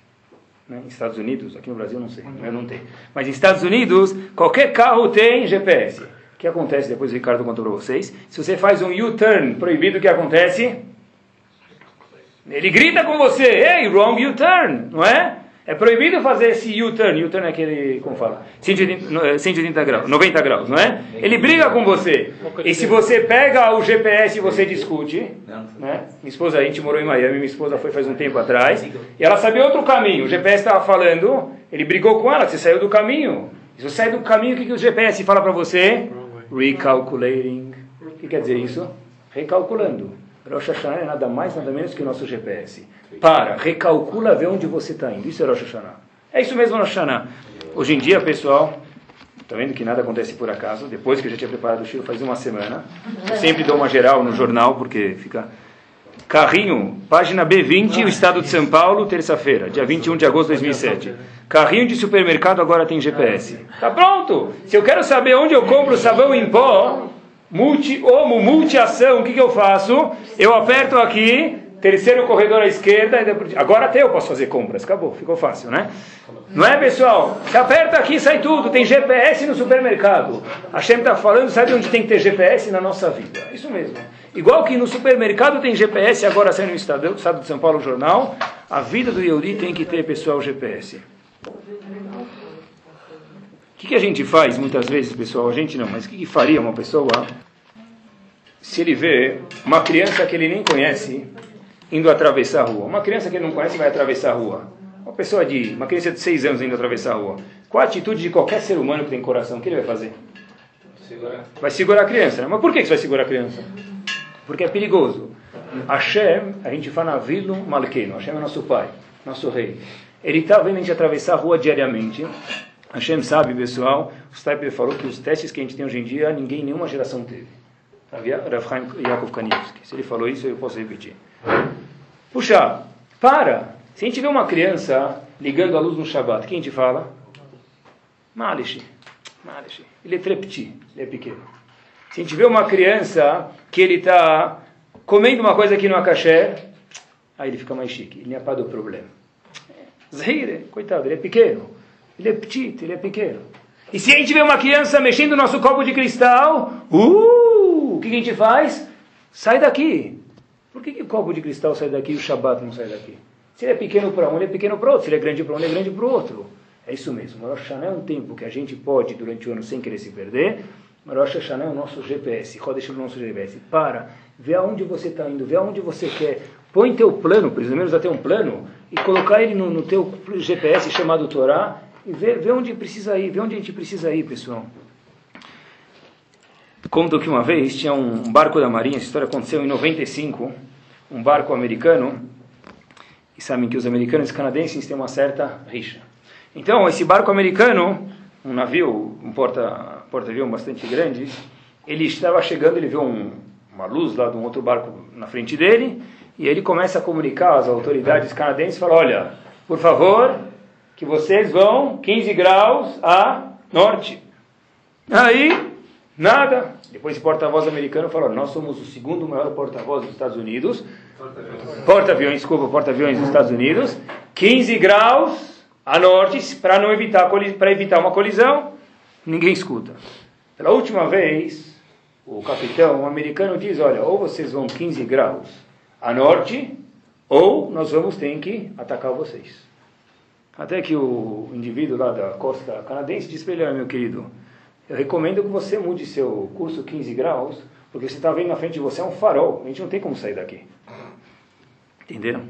Né? Em Estados Unidos, aqui no Brasil não sei, eu não tenho. Mas em Estados Unidos, qualquer carro tem GPS. O que acontece, depois o Ricardo contou para vocês, se você faz um U-turn proibido, o que acontece? Ele grita com você, hey, wrong U-turn, não é? É proibido fazer esse U-turn. U-turn é aquele, como fala? 180, 180 eh, graus, 90 graus, não é? Ele briga com você. E se você pega o GPS e você discute, né? Minha esposa, a gente morou em Miami, minha esposa foi faz um tempo atrás, e ela sabia outro caminho. O GPS estava falando, ele brigou com ela, você saiu do caminho. Se você sai do caminho, o que, que o GPS fala para você? Recalculating. O que quer dizer isso? Recalculando. Rosh Hashanah é nada mais, nada menos que o nosso GPS. Para, recalcula, vê onde você está indo. Isso é Rosh Hashanah. É isso mesmo Rosh Hashanah. Hoje em dia, pessoal, está vendo que nada acontece por acaso. Depois que eu já tinha preparado o Shiro faz uma semana, eu sempre dou uma geral no jornal, porque fica... Carrinho, página B20, o estado de São Paulo, terça-feira, dia 21 de agosto de 2007. Carrinho de supermercado agora tem GPS. Tá pronto! Se eu quero saber onde eu compro sabão em pó, multi, homo, multi-ação, o que, que eu faço? Eu aperto aqui, terceiro corredor à esquerda, agora até eu posso fazer compras, acabou, ficou fácil, né? Não é, pessoal? Você aperta aqui, sai tudo, tem GPS no supermercado. A Shem está falando, sabe onde tem que ter GPS na nossa vida? Isso mesmo. Igual que no supermercado tem GPS, agora saindo no Estado, de São Paulo, jornal, a vida do Yehudi tem que ter, pessoal, GPS. O que, que a gente faz muitas vezes, pessoal? A gente não, mas o que, que faria uma pessoa se ele vê uma criança que ele nem conhece indo atravessar a rua? Uma criança que ele não conhece vai atravessar a rua. Uma pessoa de, uma criança de seis anos indo atravessar a rua. Qual a atitude de qualquer ser humano que tem coração? O que ele vai fazer? Segurar. Vai segurar a criança. Né? Mas por que você vai segurar a criança? Porque é perigoso. Hashem, a gente fala Vilo Malkeino. Hashem é nosso pai, nosso rei. Ele está vendo a gente atravessar a rua diariamente. Hashem sabe, pessoal, o Stiper falou que os testes que a gente tem hoje em dia, ninguém, nenhuma geração teve. Rav Chaim Yaakov Kanievski. Se ele falou isso, eu posso repetir. Puxa, para! Se a gente vê uma criança ligando a luz no Shabbat, quem a gente fala? Malish. Malish. Ele é trepti, ele é pequeno. Se a gente vê uma criança que ele está comendo uma coisa que não é aí ele fica mais chique. Ele não é do problema. Zahir, coitado, ele é pequeno. Ele é petit, ele é pequeno. E se a gente vê uma criança mexendo no nosso copo de cristal, uh, o que a gente faz? Sai daqui. Por que, que o copo de cristal sai daqui e o Shabat não sai daqui? Se ele é pequeno para um, ele é pequeno para outro. Se ele é grande para um, ele é grande para o outro. É isso mesmo. Rosh Hashanah é um tempo que a gente pode, durante o ano, sem querer se perder. Rosh Hashanah é o nosso GPS. Roda o nosso GPS. Para, vê aonde você está indo, vê aonde você quer. Põe teu plano, pelo menos até um plano, e colocar ele no, no teu GPS chamado Torá e ver, ver onde precisa ir, ver onde a gente precisa ir, pessoal. Conto que uma vez tinha um barco da Marinha, essa história aconteceu em 95, um barco americano, e sabem que os americanos e canadenses têm uma certa rixa. Então, esse barco americano, um navio, um porta-avião porta bastante grande, ele estava chegando, ele viu um, uma luz lá de um outro barco na frente dele, e ele começa a comunicar às autoridades canadenses, fala, olha, por favor, que vocês vão 15 graus a norte. Aí, nada. Depois o porta-voz americano falou, nós somos o segundo maior porta-voz dos Estados Unidos. Porta-aviões, desculpa, porta-aviões dos Estados Unidos. 15 graus a norte para não evitar para evitar uma colisão. Ninguém escuta. Pela última vez, o capitão americano diz, olha, ou vocês vão 15 graus a norte, ou nós vamos ter que atacar vocês. Até que o indivíduo lá da costa canadense disse para ele, meu querido, eu recomendo que você mude seu curso 15 graus, porque você está vendo na frente de você é um farol, a gente não tem como sair daqui. Entenderam?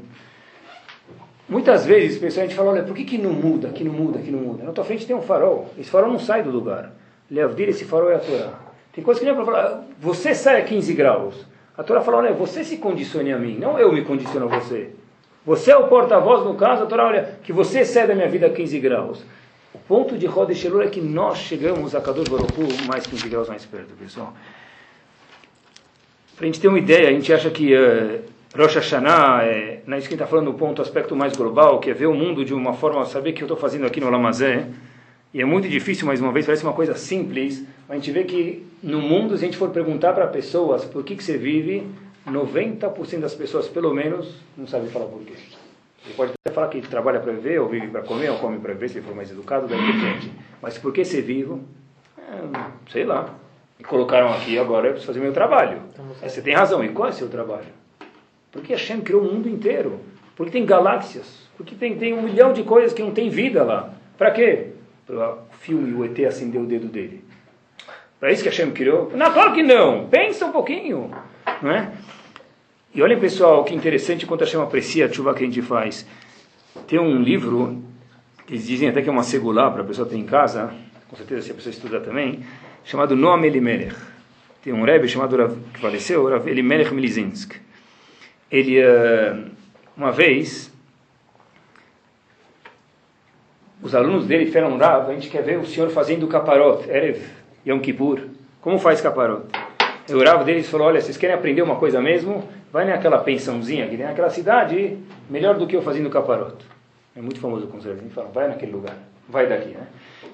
Muitas vezes, pessoal, a gente fala, olha, por que, que não muda, que não muda, que não muda? Na tua frente tem um farol, esse farol não sai do lugar. Leavdir, esse farol é a Torá. Tem coisa que nem para falar, você sai a 15 graus. A Torá fala, olha, você se condicione a mim, não eu me condiciono a você. Você é o porta-voz no caso, a Torá olha, que você cede a minha vida a 15 graus. O ponto de Roda Elul é que nós chegamos a Kadosh Baruch mais 15 graus mais perto, pessoal. Para a gente ter uma ideia, a gente acha que uh, Rosh Hashanah, é, é isso que está falando, o ponto, aspecto mais global, que é ver o mundo de uma forma, saber que eu estou fazendo aqui no Lamazé. E é muito difícil, mais uma vez, parece uma coisa simples, mas a gente vê que no mundo, se a gente for perguntar para pessoas por que, que você vive, 90% das pessoas, pelo menos, não sabem falar porquê. Ele pode até falar que trabalha para viver, ou vive para comer, ou come para viver, se ele for mais educado, daí diante. Mas por que ser vivo? É, sei lá. Me colocaram aqui, agora eu preciso fazer meu trabalho. É, você tem razão. E qual é o seu trabalho? Porque Hashem criou o mundo inteiro. Porque tem galáxias. Porque tem, tem um milhão de coisas que não tem vida lá. Para quê? Para o filme o ET acender o dedo dele. Para isso que Hashem criou? Não, claro que não. Pensa um pouquinho. Não é? E olhem, pessoal, que interessante quanto Hashem aprecia a chuva que a gente faz. Tem um livro, eles dizem até que é uma segular para a pessoa ter em casa, com certeza se a pessoa estudar também, chamado Noam Elimelech. Tem um Rebbe chamado, que faleceu, Elimelech Milizinsk. Ele, eh, uma vez, os alunos dele falaram, Rav, a gente quer ver o senhor fazendo caparot, Erev, Yom Kippur. Como faz caparot? O Rav deles falou, olha, vocês querem aprender uma coisa mesmo? Vai naquela pensãozinha que tem naquela cidade, melhor do que eu fazendo caparoto. É muito famoso com os eles falam, vai naquele lugar, vai daqui, né?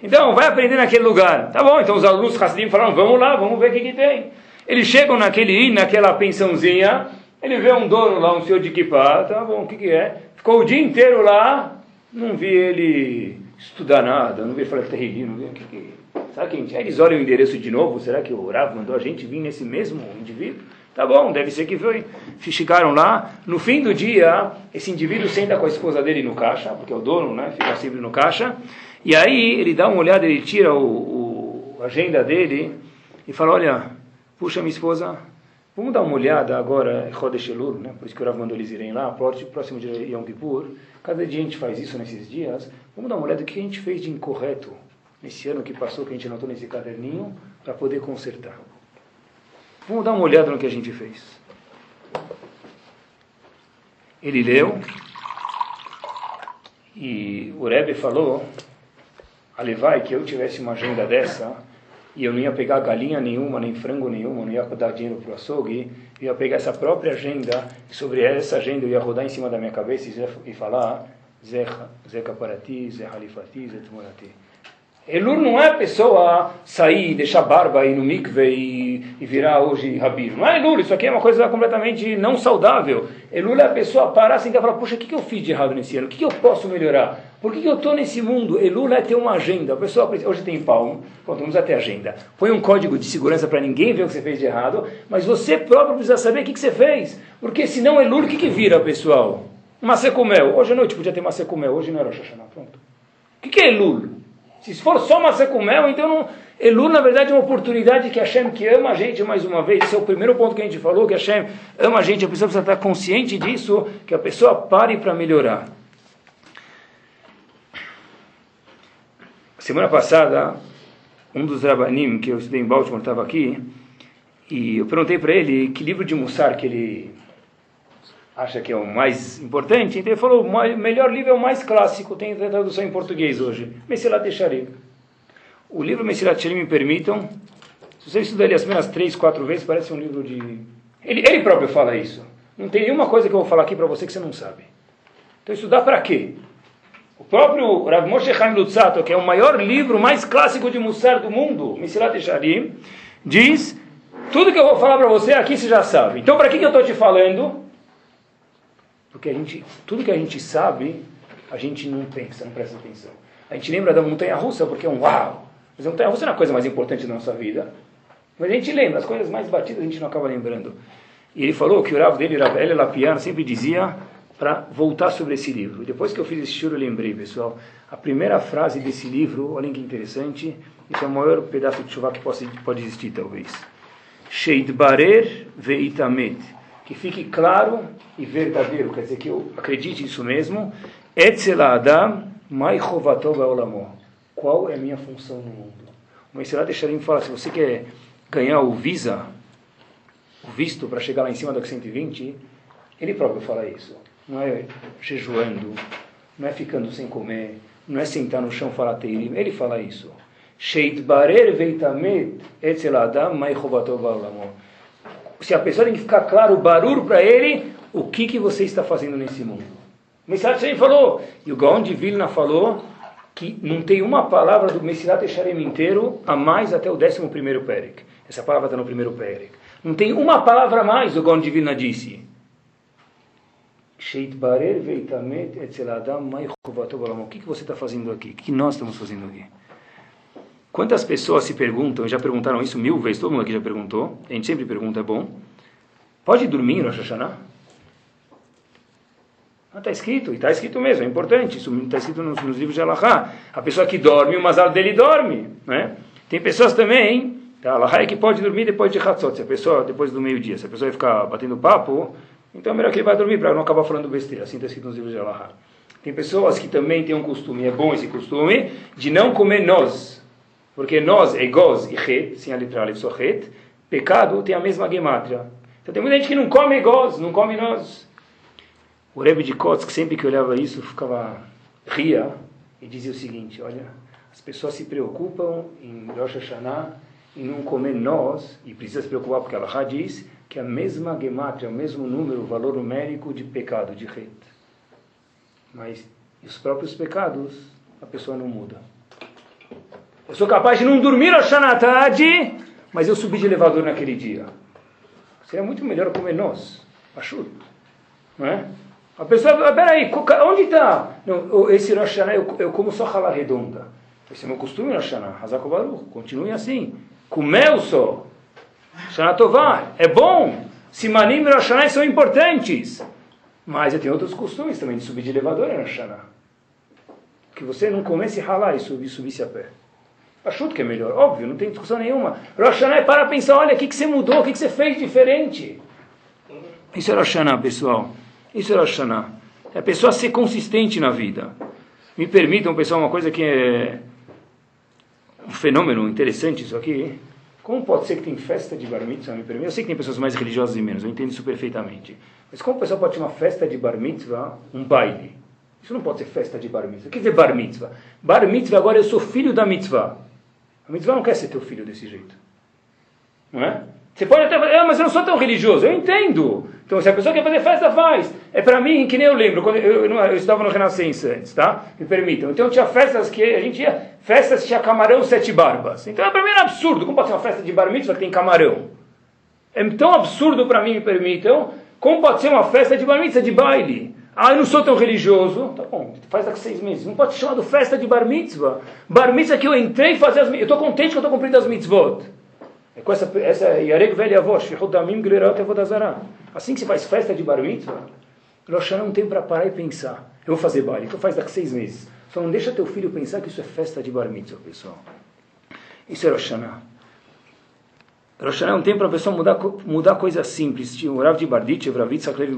Então, vai aprender naquele lugar. Tá bom, então os alunos Hassidim falaram, vamos lá, vamos ver o que, que tem. Eles chegam naquele, naquela pensãozinha, ele vê um dono lá, um senhor de equipar, tá bom, o que, que é? Ficou o dia inteiro lá, não vi ele estudar nada, não vi ele falar terrível, não vi o que, que... Sabe quem? Eles olham o endereço de novo, será que o Rav mandou a gente vir nesse mesmo indivíduo? Tá bom, deve ser que foi. Chegaram lá. No fim do dia, esse indivíduo senta com a esposa dele no caixa, porque é o dono, né? Fica sempre no caixa. E aí ele dá uma olhada, ele tira o, o agenda dele e fala: Olha, puxa, minha esposa, vamos dar uma olhada agora, Rodesh Elul, né? Por isso que o Rav mandou eles irem lá, próximo de Yom Kippur. Cada dia a gente faz isso nesses dias. Vamos dar uma olhada do que a gente fez de incorreto nesse ano que passou, que a gente anotou nesse caderninho, para poder consertar. Vamos dar uma olhada no que a gente fez. Ele leu e o Rebbe falou, Alevai, que eu tivesse uma agenda dessa e eu não ia pegar galinha nenhuma, nem frango nenhuma, não ia dar dinheiro para o açougue, eu ia pegar essa própria agenda e sobre essa agenda eu ia rodar em cima da minha cabeça e falar Zeca para ti, Zé Halifati, Zé Tumorati. Elur não é a pessoa sair, deixar barba, ir no mikve e, e virar hoje rabino. Não é isso aqui é uma coisa completamente não saudável. Elur é a pessoa parar assim e falar, puxa, o que, que eu fiz de errado nesse ano? O que, eu posso melhorar? Por que, que eu estou nesse mundo? Elul é ter uma agenda. A pessoa, hoje tem palmo, pronto, vamos até agenda. Põe um código de segurança para ninguém ver o que você fez de errado, mas você próprio precisa saber o que, que você fez. Porque senão Elul, o que, que vira, pessoal? Macecumel. Hoje à noite podia ter Macecumel, hoje não era Rosh Pronto. O que, que é Elul? Se for só maçã com mel, então não... Elul, na verdade, é uma oportunidade que Hashem, que ama a gente mais uma vez, esse é o primeiro ponto que a gente falou, que Hashem ama a gente, a pessoa precisa estar consciente disso, que a pessoa pare para melhorar. Semana passada, um dos rabanim que eu estudei em Baltimore estava aqui, e eu perguntei para ele que livro de Mussar que ele acha que é o mais importante, então ele falou, o melhor livro é o mais clássico, tem tradução em português hoje, Mesilat Echarim. O livro Mesilat Echarim, me permitam, se você estudar ele as primeiras três, quatro vezes, parece um livro de... Ele, ele próprio fala isso. Não tem nenhuma coisa que eu vou falar aqui para você que você não sabe. Então estudar para quê? O próprio Rav Moshe Chaim Lutzato, que é o maior livro mais clássico de Mussar do mundo, Mesilat Echarim, diz, tudo que eu vou falar para você aqui você já sabe. Então para que, que eu estou te falando? Porque a gente, tudo que a gente sabe, a gente não pensa, não presta atenção. A gente lembra da montanha-russa porque é um uau. Mas a montanha-russa não é a coisa mais importante da nossa vida. Mas a gente lembra, as coisas mais batidas a gente não acaba lembrando. E ele falou que o Rav dele, Rav Ele Lapiano, sempre dizia para voltar sobre esse livro. Depois que eu fiz esse choro, eu lembrei, pessoal. A primeira frase desse livro, olhem que interessante, esse é o maior pedaço de chuva que pode, pode existir, talvez. Sheidbarer veitamet que fique claro e verdadeiro, quer dizer que eu acredite nisso mesmo. Etzel Adam mai Qual é a minha função no mundo? O Messilat Echarim fala, se você quer ganhar o visa, o visto para chegar lá em cima da 120, ele próprio fala isso. Não é jejuando, não é ficando sem comer, não é sentar no chão falar teirim. Ele fala isso. Sheit barer veitamet etzel adam mai se a pessoa tem que ficar claro, o barulho para ele, o que, que você está fazendo nesse mundo. O Messilat Shem falou, e o Gaon de Vilna falou, que não tem uma palavra do Messilat Sharem inteiro a mais até o 11 primeiro Perek. Essa palavra está no primeiro Perek. Não tem uma palavra a mais, o Gon Divina disse. O que, que você está fazendo aqui? O que nós estamos fazendo aqui? Quantas pessoas se perguntam, já perguntaram isso mil vezes, todo mundo aqui já perguntou, a gente sempre pergunta, é bom, pode dormir em Rosh Hashanah? Está ah, escrito, e está escrito mesmo, é importante, isso está escrito nos, nos, livros de Allah. A pessoa que dorme, o mazal dele dorme. Né? Tem pessoas também, tá, Allah é que pode dormir depois de Hatzot, se a pessoa, depois do meio-dia, se a pessoa ficar batendo papo, então é melhor que ele vá dormir para não acabar falando besteira, assim está escrito nos livros de Allah. Tem pessoas que também têm um costume, é bom esse costume, de não comer nós, porque nós é goz e het, sem a literal só het, pecado tem a mesma gematria. Então tem muita gente que não come goz, não come nós. O Rebbe de Kotsk, sempre que olhava isso, ficava ria e dizia o seguinte: Olha, as pessoas se preocupam em Rosh Hashanah em não comer nós, e precisa se preocupar porque ela diz que a mesma gematria, o mesmo número, o valor numérico de pecado, de ret. Mas os próprios pecados, a pessoa não muda. Eu sou capaz de não dormir Rosh Hashanah tarde, mas eu subi de elevador naquele dia. Seria muito melhor comer nós, achuto, não é? A pessoa, ah, peraí, onde está? Esse Rosh eu, eu como só rala redonda. Esse é meu costume Rosh Hashanah. Hazako Baruch. Continue assim. Comeu só. Shana Tová. É bom. Simanim e Rosh são importantes. Mas eu tenho outros costumes também de subir de elevador em Rosh. Que você não comece a ralar e subir, subisse a pé. Achuto que é melhor, óbvio, não tem discussão nenhuma. Rosh é para pensar, olha, o que, que você mudou, o que, que você fez diferente. Isso é Rosh pessoal. Isso é Rosh. É a pessoa ser consistente na vida. Me permitam, pessoal, uma coisa que é um fenômeno interessante isso aqui. Como pode ser que tem festa de bar mitzvah? Me permita? Eu sei que tem pessoas mais religiosas e menos, eu entendo isso perfeitamente. Mas como a pessoa pode ter uma festa de bar mitzvah, um baile? Isso não pode ser festa de bar mitzvah. O que dizer bar mitzvah? Bar mitzvah, agora eu sou filho da mitzvah. A mitzvah não quer ser teu filho desse jeito. Não é? Você pode até falar, ah, mas eu não sou tão religioso. Eu entendo. Então, se a pessoa quer fazer festa, faz. É para mim, que nem eu lembro, quando eu, eu, eu estava no Renascença antes, tá? Me permitam. Então, tinha festas que a gente ia, festas tinha camarão sete barbas. Então, para mim era absurdo. Como pode ser uma festa de bar mitzvah que tem camarão? É tão absurdo para mim, me permitam. Como pode ser uma festa de bar mitzvah, de baile? Ah, eu não sou tão religioso. Tá bom, faz daqui seis meses. Não pode ser chamado festa de bar mitzvah. Bar mitzvah que eu entrei fazer as Eu estou contente que eu estou cumprindo as mitzvot. É com essa, essa Yarek velha voz. Assim que se faz festa de bar mitzvah, Rosh não tem para parar e pensar. Eu vou fazer baile, então faz daqui seis meses. Só não deixa teu filho pensar que isso é festa de bar mitzvah, pessoal. Isso é Rosh Hashanah. Rosh é um tempo para a pessoa mudar, mudar coisas simples. O Rav de Bardichev, Rav Yitzhak Levi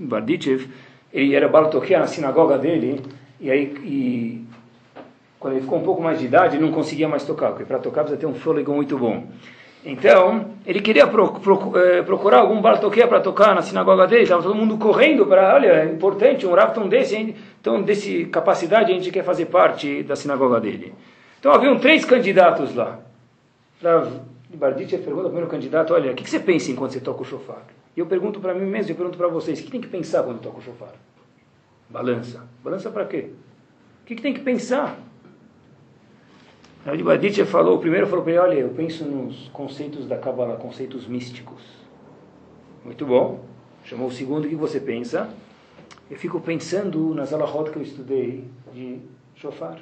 Bardichev, ele era Baltokia na sinagoga dele, e aí, e, quando ele ficou um pouco mais de idade, não conseguia mais tocar, porque para tocar precisa ter um fôlego muito bom. Então, ele queria eh, procurar algum bartoquia para tocar na sinagoga dele, estava todo mundo correndo para, olha, é importante, um rav tão desse, então desse capacidade a gente quer fazer parte da sinagoga dele. Então haviam três candidatos lá. Rav Bardit pergunta ao primeiro candidato, olha, o que você pensa enquanto você toca o shofar? E eu pergunto para mim mesmo, eu pergunto para vocês, o que tem que pensar quando toca o shofar? Balança. Balança para quê? O que tem que pensar? Rav Baditya falou, o primeiro falou para ele, olha, eu penso nos conceitos da Kabbalah, conceitos místicos. Muito bom. Chamou o segundo, o que você pensa? Eu fico pensando nas alahot que eu estudei de shofar.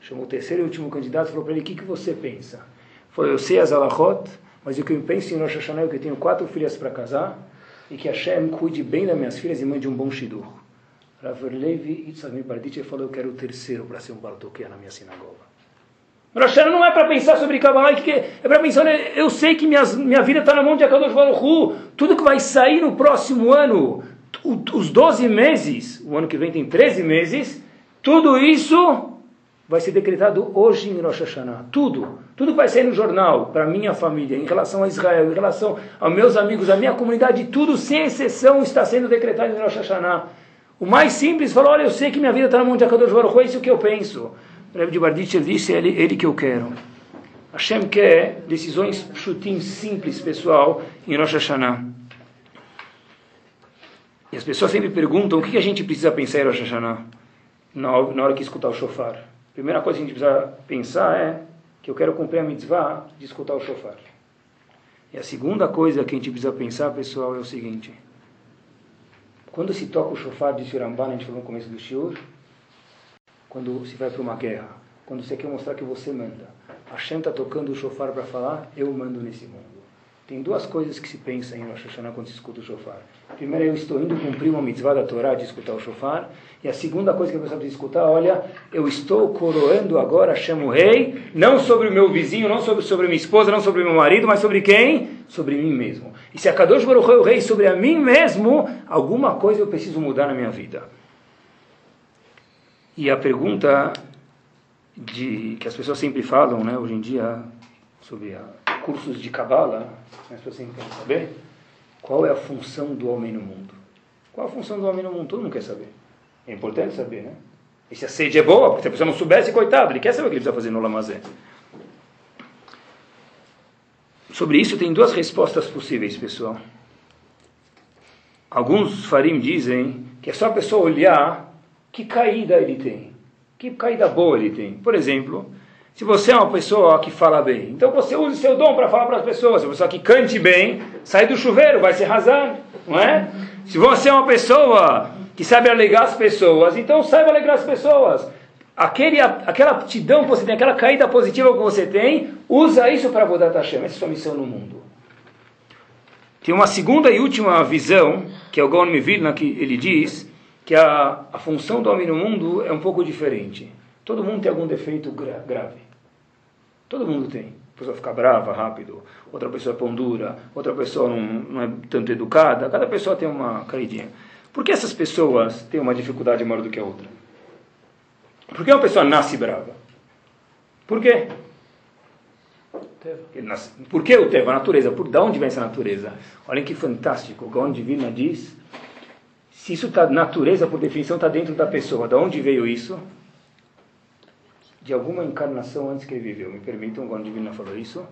Chamou o terceiro e último candidato falou para ele, o que, que você pensa? Falou, eu sei as alahot, mas o que eu penso em Rosh Hashanah é que eu tenho quatro filhas para casar e que Hashem cuide bem das minhas filhas e mande um bom shidur. Rav Levi Yitzhak Barditya falou, eu quero o terceiro para ser um baltoquia na minha sinagoga. Rosh não é para pensar sobre Kabbalah, é para pensar, eu sei que minhas, minha vida está na mão de Akadosh Baruch tudo que vai sair no próximo ano, os 12 meses, o ano que vem tem 13 meses, tudo isso vai ser decretado hoje em Rosh Hashanah. Tudo. Tudo vai sair no jornal, para minha família, em relação a Israel, em relação aos meus amigos, a minha comunidade, tudo, sem exceção, está sendo decretado em Rosh Hashanah. O mais simples falou, olha, eu sei que minha vida está na mão de Akadosh Baruch é isso que eu penso. Rebbe de Barditcher disse, é ele, ele que eu quero. Hashem quer decisões chutim simples, pessoal, em Rosh Hashanah. E as pessoas sempre perguntam o que a gente precisa pensar em Rosh Hashanah na hora que escutar o shofar. A primeira coisa que a gente precisa pensar é que eu quero cumprir a mitzvah de escutar o shofar. E a segunda coisa que a gente precisa pensar, pessoal, é o seguinte. Quando se toca o shofar, disse o Ramban, a gente falou no começo do shiur, quando se vai para uma guerra, quando você quer mostrar que você manda. Hashem está tocando o shofar para falar, eu mando nesse mundo. Tem duas coisas que se pensa em Rosh Hashanah quando se escuta o shofar. Primeiro, eu estou indo cumprir uma mitzvah da Torá de escutar o shofar. E a segunda coisa que a pessoa precisa escutar, olha, eu estou coroando agora, chamo o rei, não sobre o meu vizinho, não sobre, sobre minha esposa, não sobre meu marido, mas sobre quem? Sobre mim mesmo. E se a Kadosh Baruch é o rei sobre a mim mesmo, alguma coisa eu preciso mudar na minha vida. E a pergunta de, que as pessoas sempre falam, né, hoje em dia, sobre a, cursos de Kabbalah, as pessoas sempre querem saber qual é a função do homem no mundo. Qual a função do homem no mundo? Todo mundo quer saber. É importante saber, né? E se a sede é boa, porque se a pessoa não soubesse, coitado, ele quer saber o que ele precisa fazer no Lamazé. Sobre isso tem duas respostas possíveis, pessoal. Alguns farim dizem que é só a pessoa olhar que caída ele tem. Que caída boa ele tem. Por exemplo, se você é uma pessoa que fala bem, então você use seu dom para falar para as pessoas. Se você é que cante bem, sai do chuveiro, vai ser razão, não é? Se você é uma pessoa que sabe alegar as pessoas, então saiba alegrar as pessoas. Aquele, aquela aptidão que você tem, aquela caída positiva que você tem, usa isso para Vodat Hashem. Essa é a sua missão no mundo. Tem uma segunda e última visão, que é o Gaon Vilna, que ele diz que a, a função do homem no mundo é um pouco diferente. Todo mundo tem algum defeito gra grave. Todo mundo tem. A pessoa fica brava rápido, outra pessoa é pão dura, outra pessoa não, não é tanto educada. Cada pessoa tem uma caidinha. Por que essas pessoas têm uma dificuldade maior do que a outra? Por que uma pessoa nasce brava? Por quê? Por que o Teva? A natureza. Por de onde vem essa natureza? Olhem que fantástico. O Gaon Divina diz: se isso está natureza, por definição, está dentro da pessoa. De onde veio isso? De alguma encarnação antes que ele viveu. Me permitam, quando Divina falou isso.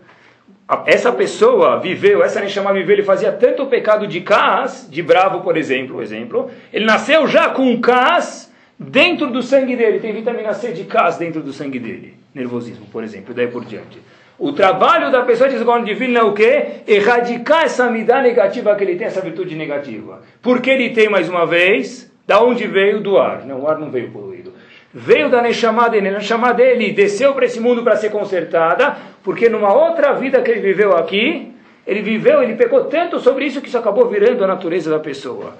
Essa pessoa viveu, essa Neshama viveu, ele fazia tanto o pecado de Kaas, de bravo, por exemplo, exemplo. Ele nasceu já com Kaas dentro do sangue dele. Tem vitamina C de Kaas dentro do sangue dele. Nervosismo, por exemplo, daí por diante. O trabalho da pessoa, diz o Divino, é o quê? Erradicar essa midá negativa que ele tem, essa virtude negativa. Porque ele tem, mais uma vez, da onde veio? Do ar. Não, o ar não veio poluído veio da Neshama dele, Neshama dele desceu para esse mundo para ser consertada, porque numa outra vida que ele viveu aqui, ele viveu, ele pecou tanto sobre isso que isso acabou virando a natureza da pessoa.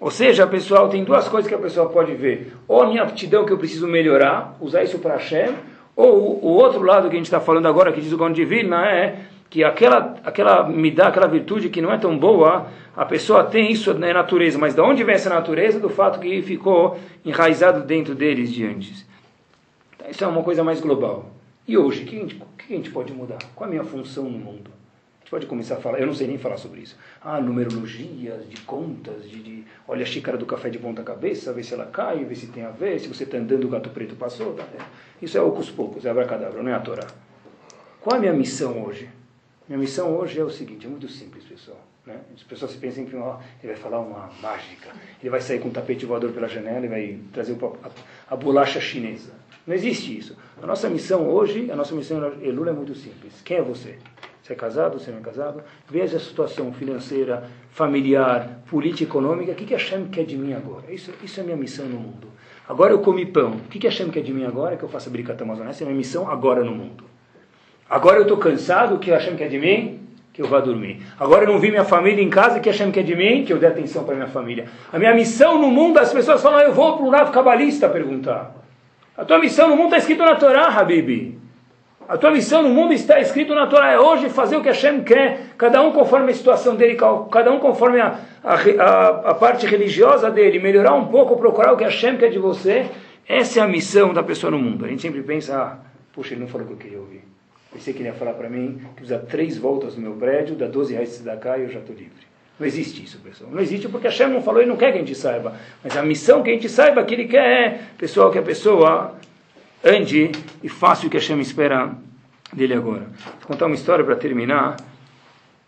Ou seja, pessoal, tem duas coisas que a pessoa pode ver. Ou a minha aptidão que eu preciso melhorar, usar isso para Hashem, ou o outro lado que a gente está falando agora, que diz o Gão Divina, é que aquela, aquela me dá aquela virtude que não é tão boa, a pessoa tem isso na natureza, mas de onde vem essa natureza? Do fato que ficou enraizado dentro deles de antes. Então, isso é uma coisa mais global. E hoje, o que, que a gente pode mudar? Qual é a minha função no mundo? A gente pode começar a falar, eu não sei nem falar sobre isso. Ah, numerologias, de contas, de, de olha a xícara do café de ponta cabeça, vê se ela cai, vê se tem a ver, se você está andando, o gato preto passou. Tá? Isso é ocos poucos, é abracadabra, não é a Torá. Qual é a minha missão hoje? Minha missão hoje é o seguinte, é muito simples, pessoal. Né? As pessoas se pensam que ó, ele vai falar uma mágica, ele vai sair com um tapete voador pela janela e vai trazer a, a, bolacha chinesa. Não existe isso. A nossa missão hoje, a nossa missão em Elul é muito simples. Quem é você? Você é casado, você não é casado? Veja a situação financeira, familiar, política, econômica. O que, que Hashem quer de mim agora? Isso, isso é minha missão no mundo. Agora eu comi pão. O que, que Hashem quer de mim agora? Que eu faça bricata amazonense. Essa é a minha missão agora no mundo. Agora eu estou cansado, o que Hashem quer de mim? Que eu vá dormir. Agora eu não vi minha família em casa, o que Hashem quer de mim? Que eu dê atenção para minha família. A minha missão no mundo, as pessoas falam, ah, eu vou para o Rav Cabalista perguntar. A tua missão no mundo está escrito na Torá, Habib. A tua missão no mundo está escrito na Torá. É hoje fazer o que Hashem quer, cada um conforme a situação dele, cada um conforme a, a, a, a parte religiosa dele, melhorar um pouco, procurar o que Hashem quer de você. Essa é a missão da pessoa no mundo. A gente sempre pensa, ah, puxa, ele não falou o que eu queria ouvir. Pensei que ele ia falar para mim que usar três voltas no meu prédio, dá 12 reais de cá e eu já estou livre. Não existe isso, pessoal. Não existe porque a Hashem não falou e não quer que a gente saiba. Mas a missão que a gente saiba que ele quer é, pessoal, que a pessoa ande e faça o que a Hashem espera dele agora. Vou contar uma história para terminar.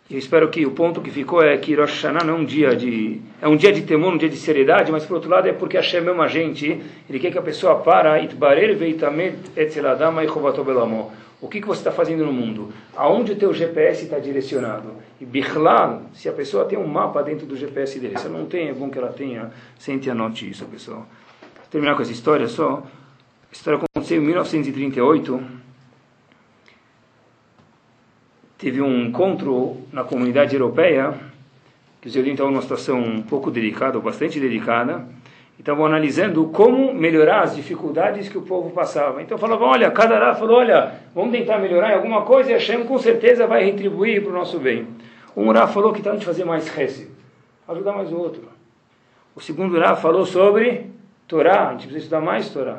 Eu espero que o ponto que ficou é que Rosh Hashanah não é um dia de é um dia de temor, um dia de seriedade, mas por outro lado é porque Hashem é uma gente, ele quer que a pessoa para itbarer veitamet etzeladama e belamo. O que, que você está fazendo no mundo? Aonde o teu GPS está direcionado? E Bichlal, se a pessoa tem um mapa dentro do GPS dele, se ela não tem, é bom que ela tenha, sente e anote isso, pessoal. Vou terminar com essa história só. A história aconteceu em 1938 teve um encontro na comunidade europeia, que os judeus estavam numa situação um pouco delicada, ou bastante delicada, e estavam analisando como melhorar as dificuldades que o povo passava. Então falavam, olha, cada lá falou, olha, vamos tentar melhorar em alguma coisa e Hashem com certeza vai retribuir para o nosso bem. Um Rá falou que tal de fazer mais reze, ajudar mais o outro. O segundo Rá falou sobre Torá, a gente precisa estudar mais Torá.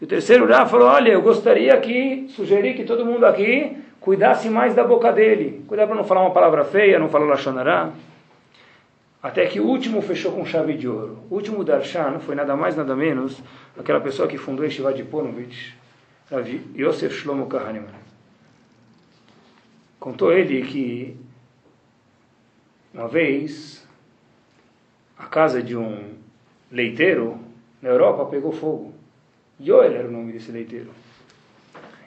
E o terceiro Rá falou, olha, eu gostaria que, sugerir que todo mundo aqui cuidasse mais da boca dele, cuidar para não falar uma palavra feia, não falar lachonará. Até que o último fechou com chave de ouro. O último darshan foi nada mais nada menos aquela pessoa que fundou a Shiva de Ponovich, Yosef Shlomo Kahneman. Contou ele que uma vez a casa de um leiteiro na Europa pegou fogo. Yoel era o nome desse leiteiro.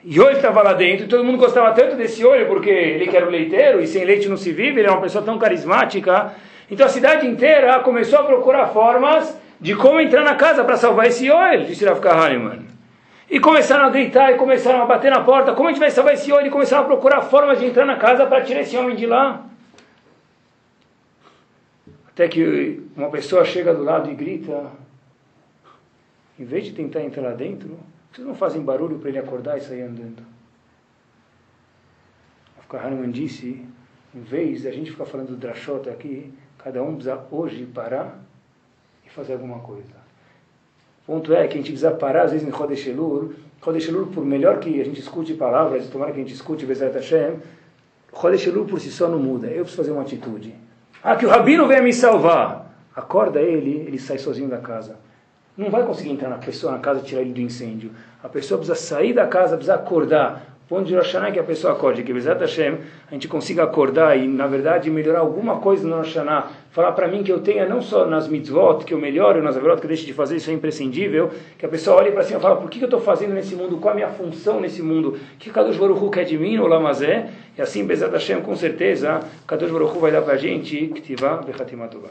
E olho estava lá dentro, e todo mundo gostava tanto desse olho, porque ele que era o leiteiro, e sem leite não se vive, ele é uma pessoa tão carismática. Então a cidade inteira começou a procurar formas de como entrar na casa para salvar esse olho, disse Rav Kahneman. E começaram a gritar, e começaram a bater na porta, como a gente vai salvar esse olho? E começaram a procurar formas de entrar na casa para tirar esse homem de lá. Até que uma pessoa chega do lado e grita, em vez de tentar entrar lá dentro, vocês não fazem barulho para ele acordar e sair andando. O Hanuman disse, em vez de a gente ficar falando do drashota aqui, cada um precisa hoje parar e fazer alguma coisa. O ponto é que a gente precisa parar, às vezes, em Chodesh Elul. Por melhor que a gente escute palavras, tomara que a gente escute Bezat Hashem, Chodesh por si só não muda. Eu preciso fazer uma atitude. Ah, que o Rabino venha me salvar. Acorda ele, ele sai sozinho da casa. Não vai conseguir entrar na pessoa na casa tirar ele do incêndio. A pessoa precisa sair da casa, precisa acordar. O ponto de Rosh é que a pessoa acorde, que Bezat Hashem, a gente consiga acordar e, na verdade, melhorar alguma coisa no Rosh Falar para mim que eu tenha não só nas mitzvot, que eu melhore, nas averot que eu deixe de fazer, isso é imprescindível. Que a pessoa olhe para cima e fala, por que, eu estou fazendo nesse mundo? Qual a minha função nesse mundo? O que Kadosh Baruch quer de mim, o Lamazé? E assim, Bezat Hashem, com certeza, Kadosh Baruch vai dar para a gente, Ktivá Bechatimatová.